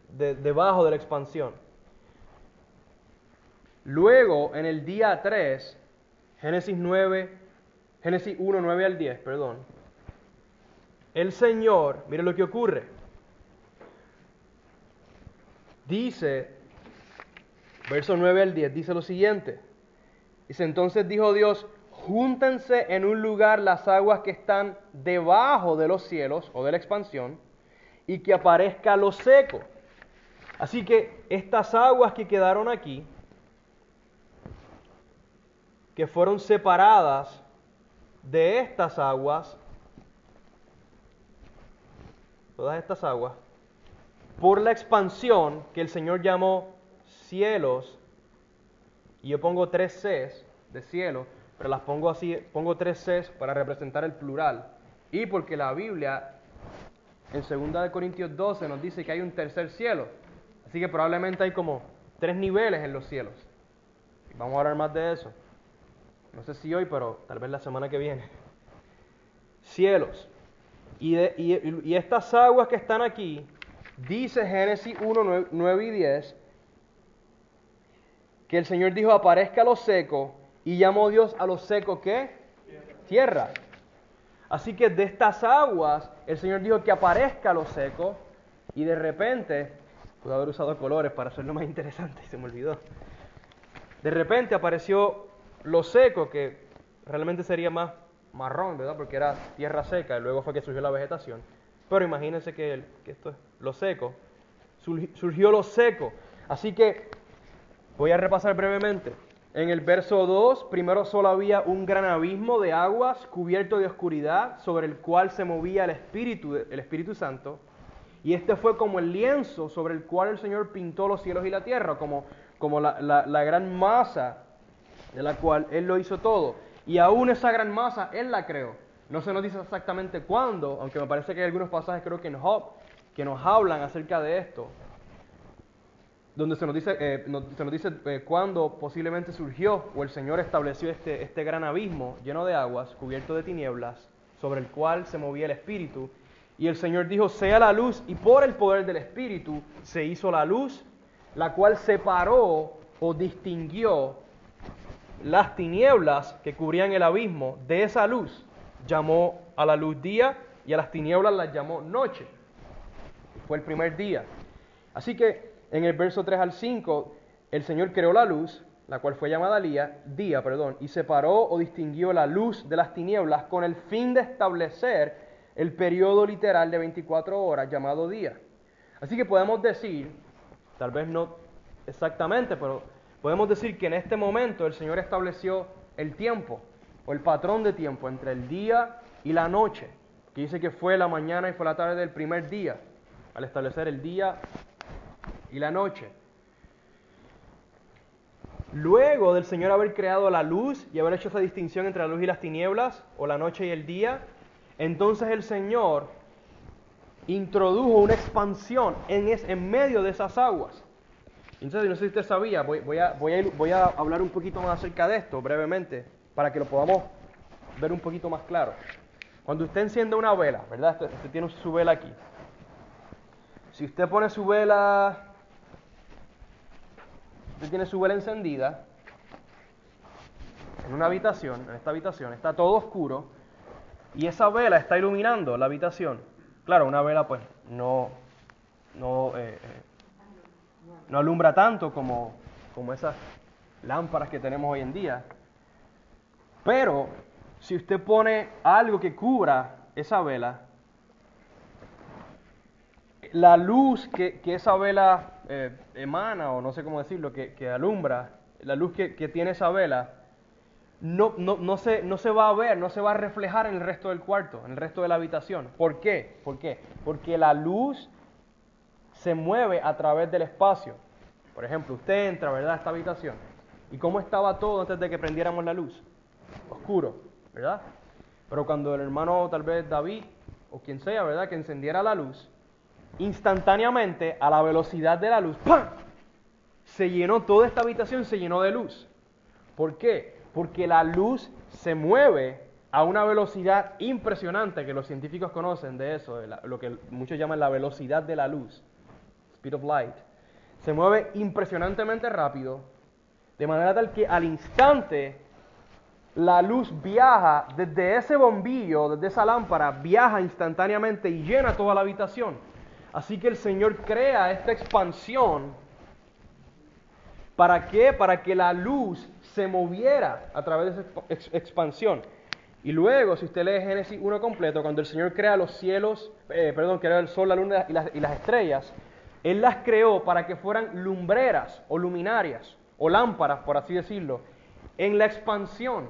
debajo de la expansión. Luego, en el día 3, Génesis 9, Génesis 1, 9 al 10, perdón, el Señor, mire lo que ocurre. Dice, verso 9 al 10, dice lo siguiente. Dice, entonces dijo Dios, júntense en un lugar las aguas que están debajo de los cielos o de la expansión y que aparezca lo seco. Así que estas aguas que quedaron aquí, que fueron separadas de estas aguas, todas estas aguas, por la expansión que el Señor llamó cielos, y yo pongo tres Cs de cielo, pero las pongo así, pongo tres Cs para representar el plural, y porque la Biblia en 2 Corintios 12 nos dice que hay un tercer cielo, así que probablemente hay como tres niveles en los cielos. Vamos a hablar más de eso. No sé si hoy, pero tal vez la semana que viene. Cielos. Y, y estas aguas que están aquí Dice Génesis 1, 9, y 10 que el Señor dijo, aparezca lo seco, y llamó Dios a lo seco ¿qué? Tierra. Así que de estas aguas, el Señor dijo que aparezca lo seco, y de repente, pude haber usado colores para hacerlo más interesante y se me olvidó. De repente apareció lo seco, que realmente sería más marrón, ¿verdad? Porque era tierra seca, y luego fue que surgió la vegetación. Pero imagínense que, esto es lo seco. Surgió lo seco. Así que voy a repasar brevemente. En el verso 2, primero solo había un gran abismo de aguas cubierto de oscuridad sobre el cual se movía el Espíritu, el Espíritu Santo. Y este fue como el lienzo sobre el cual el Señor pintó los cielos y la tierra, como, como la, la gran masa de la cual Él lo hizo todo. Y aún esa gran masa Él la creó. No se nos dice exactamente cuándo, aunque me parece que hay algunos pasajes creo que en Job que nos hablan acerca de esto, donde se nos dice, eh, se nos dice eh, cuándo posiblemente surgió o el Señor estableció este, este gran abismo lleno de aguas, cubierto de tinieblas, sobre el cual se movía el Espíritu. Y el Señor dijo, sea la luz, y por el poder del Espíritu se hizo la luz, la cual separó o distinguió las tinieblas que cubrían el abismo de esa luz llamó a la luz día y a las tinieblas las llamó noche. Fue el primer día. Así que en el verso 3 al 5, el Señor creó la luz, la cual fue llamada día, día, perdón, y separó o distinguió la luz de las tinieblas con el fin de establecer el periodo literal de 24 horas llamado día. Así que podemos decir, tal vez no exactamente, pero podemos decir que en este momento el Señor estableció el tiempo, o el patrón de tiempo entre el día y la noche, que dice que fue la mañana y fue la tarde del primer día, al establecer el día y la noche. Luego del Señor haber creado la luz y haber hecho esa distinción entre la luz y las tinieblas, o la noche y el día, entonces el Señor introdujo una expansión en, en medio de esas aguas. Entonces, no sé si usted sabía, voy, a, hablar un poquito más acerca de esto brevemente para que lo podamos ver un poquito más claro. Cuando usted enciende una vela, ¿verdad? Usted, tiene su vela aquí. Si usted pone su vela, usted tiene su vela encendida en una habitación, en esta habitación, está todo oscuro y esa vela está iluminando la habitación. Claro, una vela pues no, no, eh, eh, no alumbra tanto como, como esas lámparas que tenemos hoy en día, pero si usted pone algo que cubra esa vela, la luz que, esa vela eh, emana, o no sé cómo decirlo, que, alumbra, la luz que, tiene esa vela, no, no, no, se, no se va a ver, no se va a reflejar en el resto del cuarto, en el resto de la habitación. ¿Por qué? ¿Por qué? Porque la luz se mueve a través del espacio. Por ejemplo, usted entra, ¿verdad?, a esta habitación. ¿Y cómo estaba todo antes de que prendiéramos la luz? oscuro, ¿verdad? Pero cuando el hermano, tal vez David, o quien sea, ¿verdad? Que encendiera la luz, instantáneamente, a la velocidad de la luz, ¡pam! Se llenó, toda esta habitación se llenó de luz. ¿Por qué? Porque la luz se mueve a una velocidad impresionante que los científicos conocen de eso, lo que muchos llaman la velocidad de la luz, speed of light. Se mueve impresionantemente rápido, de manera tal que al instante la luz viaja desde ese bombillo, desde esa lámpara, viaja instantáneamente y llena toda la habitación. Así que el Señor crea esta expansión. ¿Para qué? Para que la luz se moviera a través de esa expansión. Y luego, si usted lee Génesis 1 completo, cuando el Señor crea los cielos, eh, perdón, crea el sol, la luna y las, y las estrellas, Él las creó para que fueran lumbreras o luminarias o lámparas, por así decirlo, en la expansión.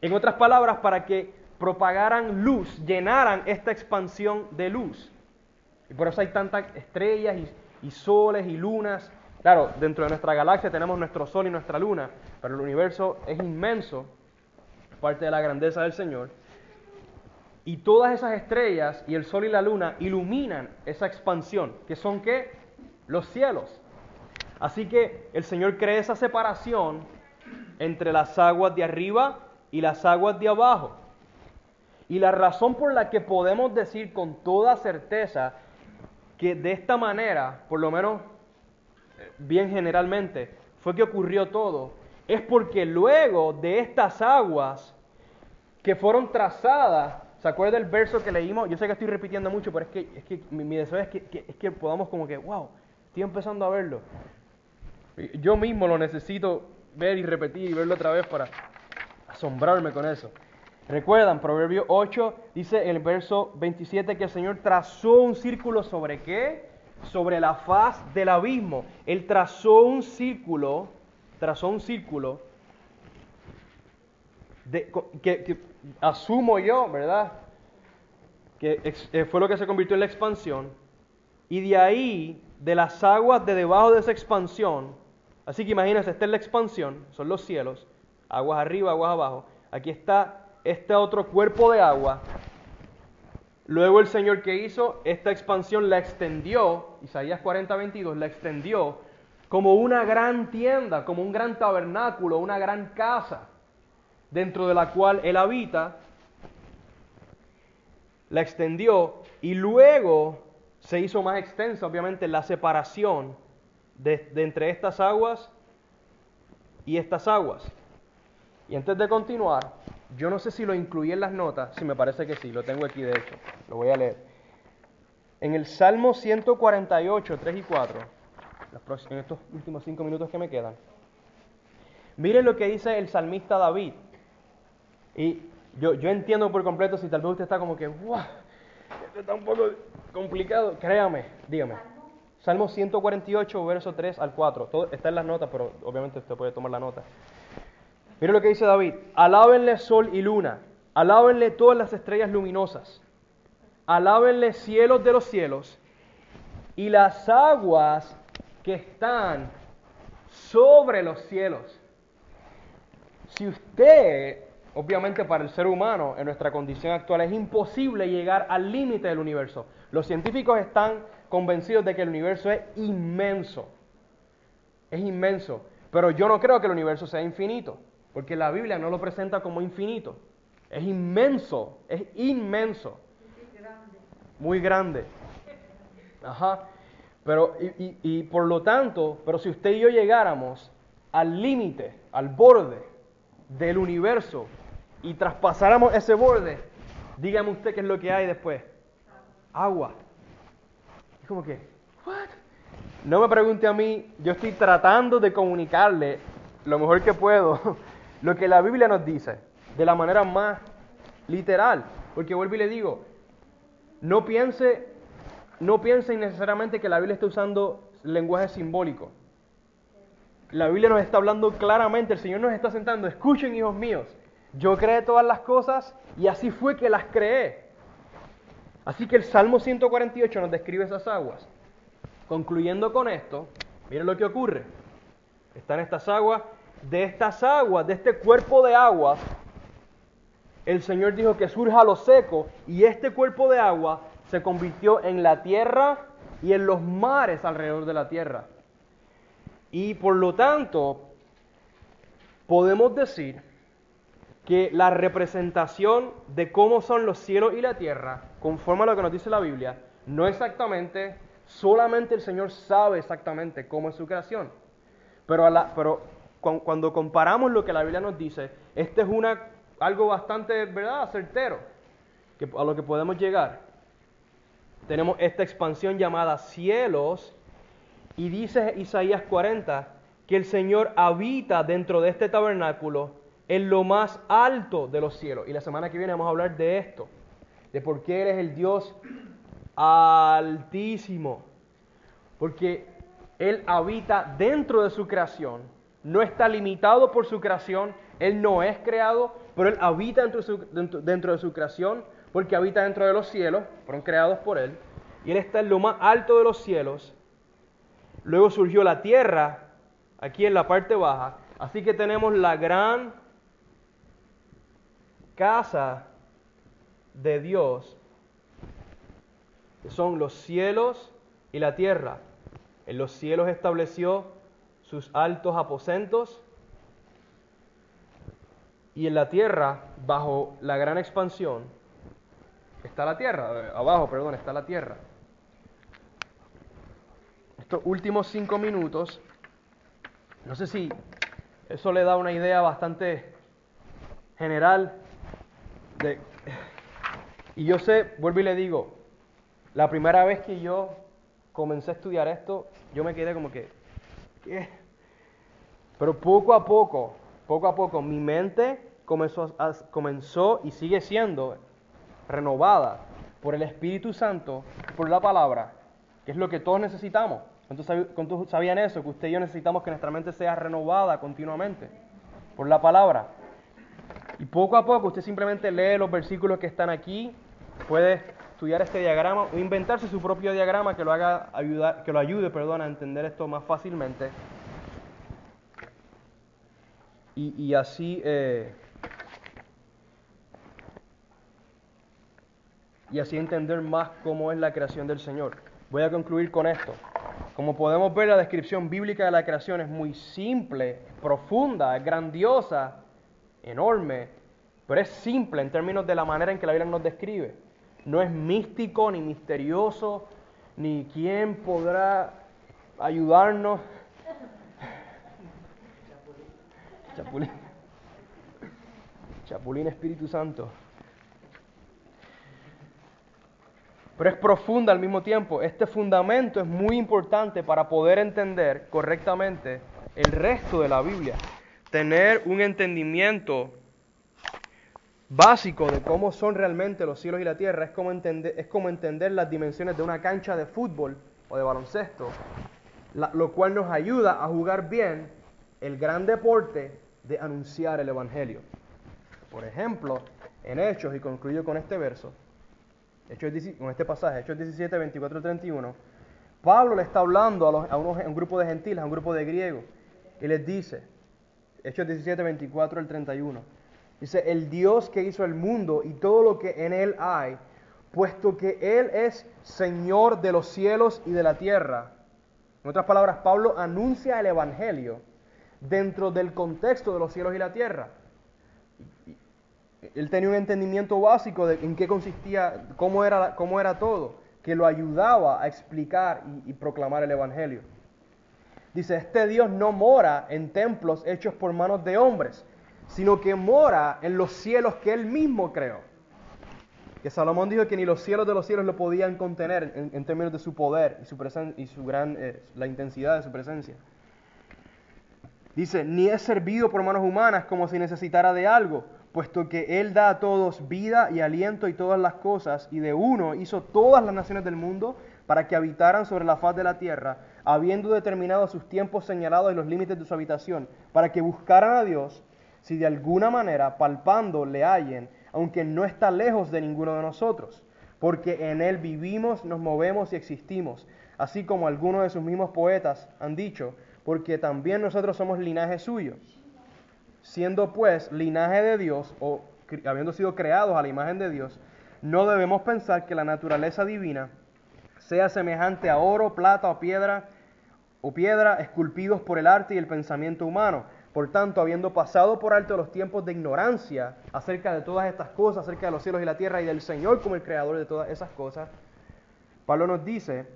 En otras palabras, para que propagaran luz, llenaran esta expansión de luz. Y por eso hay tantas estrellas y, soles y lunas. Claro, dentro de nuestra galaxia tenemos nuestro sol y nuestra luna, pero el universo es inmenso, parte de la grandeza del Señor. Y todas esas estrellas y el sol y la luna iluminan esa expansión, que son qué? Los cielos. Así que el Señor crea esa separación entre las aguas de arriba y las aguas de abajo. Y la razón por la que podemos decir con toda certeza que de esta manera, por lo menos eh, bien generalmente, fue que ocurrió todo, es porque luego de estas aguas que fueron trazadas, ¿se acuerda el verso que leímos? Yo sé que estoy repitiendo mucho, pero es que, es que mi, deseo es que, es que podamos como que, wow, estoy empezando a verlo. Yo mismo lo necesito ver y repetir y verlo otra vez para asombrarme con eso. Recuerdan, Proverbio 8 dice el verso 27 que el Señor trazó un círculo sobre qué? Sobre la faz del abismo. Él trazó un círculo, trazó un círculo de- que asumo yo, ¿verdad? Que eh, fue lo que se convirtió en la expansión. Y de ahí, de las aguas de debajo de esa expansión, así que imagínense, esta es la expansión, son los cielos, aguas arriba, aguas abajo. Aquí está este otro cuerpo de agua. Luego el Señor que hizo esta expansión la extendió, Isaías 40, 22, la extendió como una gran tienda, como un gran tabernáculo, una gran casa, dentro de la cual Él habita, la extendió y luego se hizo más extensa, obviamente, la separación de, entre estas aguas y estas aguas. Y antes de continuar, yo no sé si lo incluí en las notas, si me parece que sí, lo tengo aquí de hecho, lo voy a leer. En el Salmo 148, 3 y 4, los próximos- en estos últimos cinco minutos que me quedan, miren lo que dice el salmista David. Y yo, yo entiendo por completo si tal vez usted está como que, ¡guau! Esto está un poco complicado. Créame, dígame. Salmo 148, verso 3 al 4. Todo está en las notas, pero obviamente usted puede tomar la nota. Mire lo que dice David. Alábenle sol y luna. Alábenle todas las estrellas luminosas. Alábenle cielos de los cielos. Y las aguas que están sobre los cielos. Si usted, obviamente para el ser humano, en nuestra condición actual, es imposible llegar al límite del universo. Los científicos están convencidos de que el universo es inmenso. Es inmenso. Pero yo no creo que el universo sea infinito, porque la Biblia no lo presenta como infinito. Es inmenso, es inmenso. Muy grande. Ajá. Pero, y, y- y por lo tanto, pero si usted y yo llegáramos al límite, al borde del universo y traspasáramos ese borde, dígame usted qué es lo que hay después. Agua. Es como que, ¿what? No me pregunte a mí, yo estoy tratando de comunicarle lo mejor que puedo lo que la Biblia nos dice, de la manera más literal. Porque vuelvo y le digo, no piense, no piense necesariamente que la Biblia está usando lenguaje simbólico. La Biblia nos está hablando claramente, el Señor nos está sentando, escuchen hijos míos, yo creé todas las cosas y así fue que las creé. Así que el Salmo 148 nos describe esas aguas. Concluyendo con esto, miren lo que ocurre. Están estas aguas, de estas aguas, de este cuerpo de aguas, el Señor dijo que surja lo seco y este cuerpo de agua se convirtió en la tierra y en los mares alrededor de la tierra. Y por lo tanto, podemos decir que la representación de cómo son los cielos y la tierra, conforme a lo que nos dice la Biblia, no exactamente, solamente el Señor sabe exactamente cómo es su creación. Pero, a pero cu- cuando comparamos lo que la Biblia nos dice, este es una, algo bastante, ¿verdad?, certero, a lo que podemos llegar. Tenemos esta expansión llamada cielos, y dice Isaías 40 que el Señor habita dentro de este tabernáculo en lo más alto de los cielos. Y la semana que viene vamos a hablar de esto, de por qué Él es el Dios altísimo. Porque Él habita dentro de su creación, no está limitado por su creación, Él no es creado, pero Él habita dentro, de su creación, porque habita dentro de los cielos, fueron creados por Él, y Él está en lo más alto de los cielos. Luego surgió la tierra, aquí en la parte baja, así que tenemos la gran casa de Dios, que son los cielos y la tierra. En los cielos estableció sus altos aposentos y en la tierra, bajo la gran expansión, está la tierra, abajo, perdón, está la tierra. Estos últimos cinco minutos, no sé si eso le da una idea bastante general de... Y yo sé, vuelvo y le digo, la primera vez que yo comencé a estudiar esto, yo me quedé como que, ¿qué? Pero poco a poco, poco a poco, mi mente comenzó, comenzó y sigue siendo renovada por el Espíritu Santo, por la palabra, que es lo que todos necesitamos. ¿Cuántos sabían eso? Que usted y yo necesitamos que nuestra mente sea renovada continuamente por la palabra. Y poco a poco usted simplemente lee los versículos que están aquí, puede estudiar este diagrama o inventarse su propio diagrama que lo haga ayudar, que lo ayude, perdón, a entender esto más fácilmente. Y, así eh, y así entender más cómo es la creación del Señor. Voy a concluir con esto. Como podemos ver, la descripción bíblica de la creación es muy simple, profunda, grandiosa, enorme, pero es simple en términos de la manera en que la Biblia nos describe. No es místico ni misterioso, ni quién podrá ayudarnos. Chapulín. Chapulín Espíritu Santo. Pero es profunda al mismo tiempo. Este fundamento es muy importante para poder entender correctamente el resto de la Biblia. Tener un entendimiento básico de cómo son realmente los cielos y la tierra es como entender, las dimensiones de una cancha de fútbol o de baloncesto, lo cual nos ayuda a jugar bien el gran deporte de anunciar el Evangelio. Por ejemplo, en Hechos, y concluyo con este verso, Hechos, con este pasaje, Hechos 17, 24 31, Pablo le está hablando a, un grupo de gentiles, a un grupo de griegos, y les dice, Hechos 17, 24 al 31, dice, el Dios que hizo el mundo y todo lo que en él hay, puesto que Él es Señor de los cielos y de la tierra. En otras palabras, Pablo anuncia el Evangelio dentro del contexto de los cielos y la tierra. Él tenía un entendimiento básico de en qué consistía, cómo era, cómo era todo, que lo ayudaba a explicar y, proclamar el Evangelio. Dice, este Dios no mora en templos hechos por manos de hombres, sino que mora en los cielos que Él mismo creó. Que Salomón dijo que ni los cielos de los cielos lo podían contener en, términos de su poder y su, y su gran, eh, la intensidad de su presencia. Dice, ni es servido por manos humanas como si necesitara de algo, puesto que Él da a todos vida y aliento y todas las cosas, y de uno hizo todas las naciones del mundo para que habitaran sobre la faz de la tierra, habiendo determinado sus tiempos señalados y los límites de su habitación, para que buscaran a Dios, si de alguna manera, palpando, le hallen, aunque no está lejos de ninguno de nosotros, porque en Él vivimos, nos movemos y existimos, así como algunos de sus mismos poetas han dicho, porque también nosotros somos linaje suyo Siendo pues linaje de Dios o habiendo sido creados a la imagen de Dios, no debemos pensar que la naturaleza divina sea semejante a oro, plata o piedra o piedra esculpidos por el arte y el pensamiento humano. Por tanto, habiendo pasado por alto los tiempos de ignorancia acerca de todas estas cosas, acerca de los cielos y la tierra y del Señor como el creador de todas esas cosas, Pablo nos dice,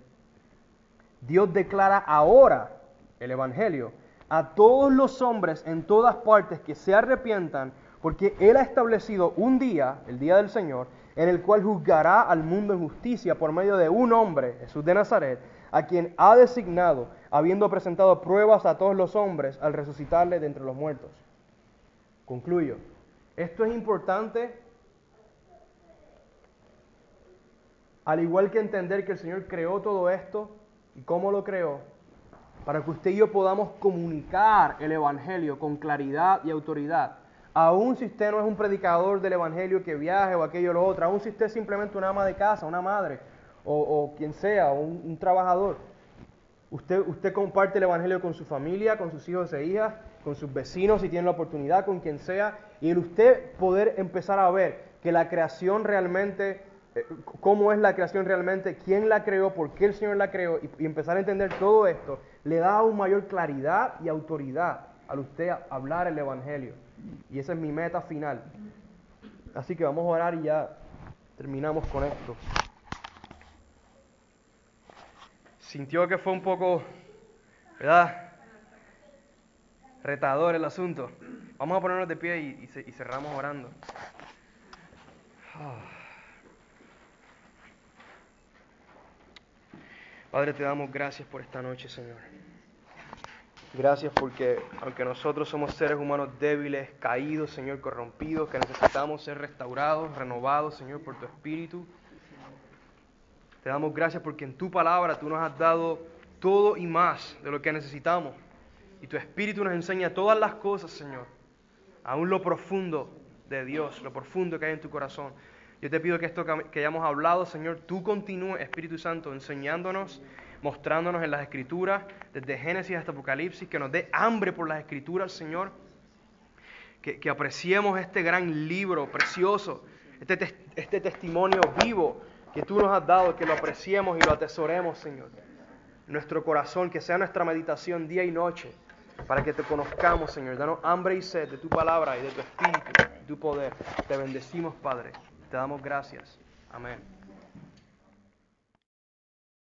Dios declara ahora el Evangelio a todos los hombres en todas partes que se arrepientan, porque Él ha establecido un día, el día del Señor, en el cual juzgará al mundo en justicia por medio de un hombre, Jesús de Nazaret, a quien ha designado, habiendo presentado pruebas a todos los hombres al resucitarle de entre los muertos. Concluyo. Esto es importante, al igual que entender que el Señor creó todo esto y cómo lo creó, para que usted y yo podamos comunicar el Evangelio con claridad y autoridad. Aún si usted no es un predicador del Evangelio que viaje o aquello o lo otro, aún si usted es simplemente una ama de casa, una madre o, quien sea, un, trabajador, usted, usted comparte el Evangelio con su familia, con sus hijos e hijas, con sus vecinos si tiene la oportunidad, con quien sea, y el usted poder empezar a ver que la creación realmente, cómo es la creación realmente, quién la creó, por qué el Señor la creó, y, empezar a entender todo esto, le da aún mayor claridad y autoridad al usted hablar el Evangelio. Y esa es mi meta final. Así que vamos a orar y ya terminamos con esto. Sintió que fue un poco, ¿verdad? retador el asunto. Vamos a ponernos de pie y, cerramos orando. Ah. Padre, te damos gracias por esta noche, Señor. Gracias porque aunque nosotros somos seres humanos débiles, caídos, Señor, corrompidos, que necesitamos ser restaurados, renovados, Señor, por tu Espíritu, te damos gracias porque en tu palabra tú nos has dado todo y más de lo que necesitamos. Y tu Espíritu nos enseña todas las cosas, Señor. Aún lo profundo de Dios, lo profundo que hay en tu corazón. Yo te pido que esto que hayamos hablado, Señor, tú continúes, Espíritu Santo, enseñándonos, mostrándonos en las Escrituras, desde Génesis hasta Apocalipsis, que nos dé hambre por las Escrituras, Señor. Que, apreciemos este gran libro precioso, este, este testimonio vivo que tú nos has dado, que lo apreciemos y lo atesoremos, Señor. Nuestro corazón, que sea nuestra meditación día y noche para que te conozcamos, Señor. Danos hambre y sed de tu palabra y de tu espíritu, de tu poder. Te bendecimos, Padre. Te damos gracias. Amén.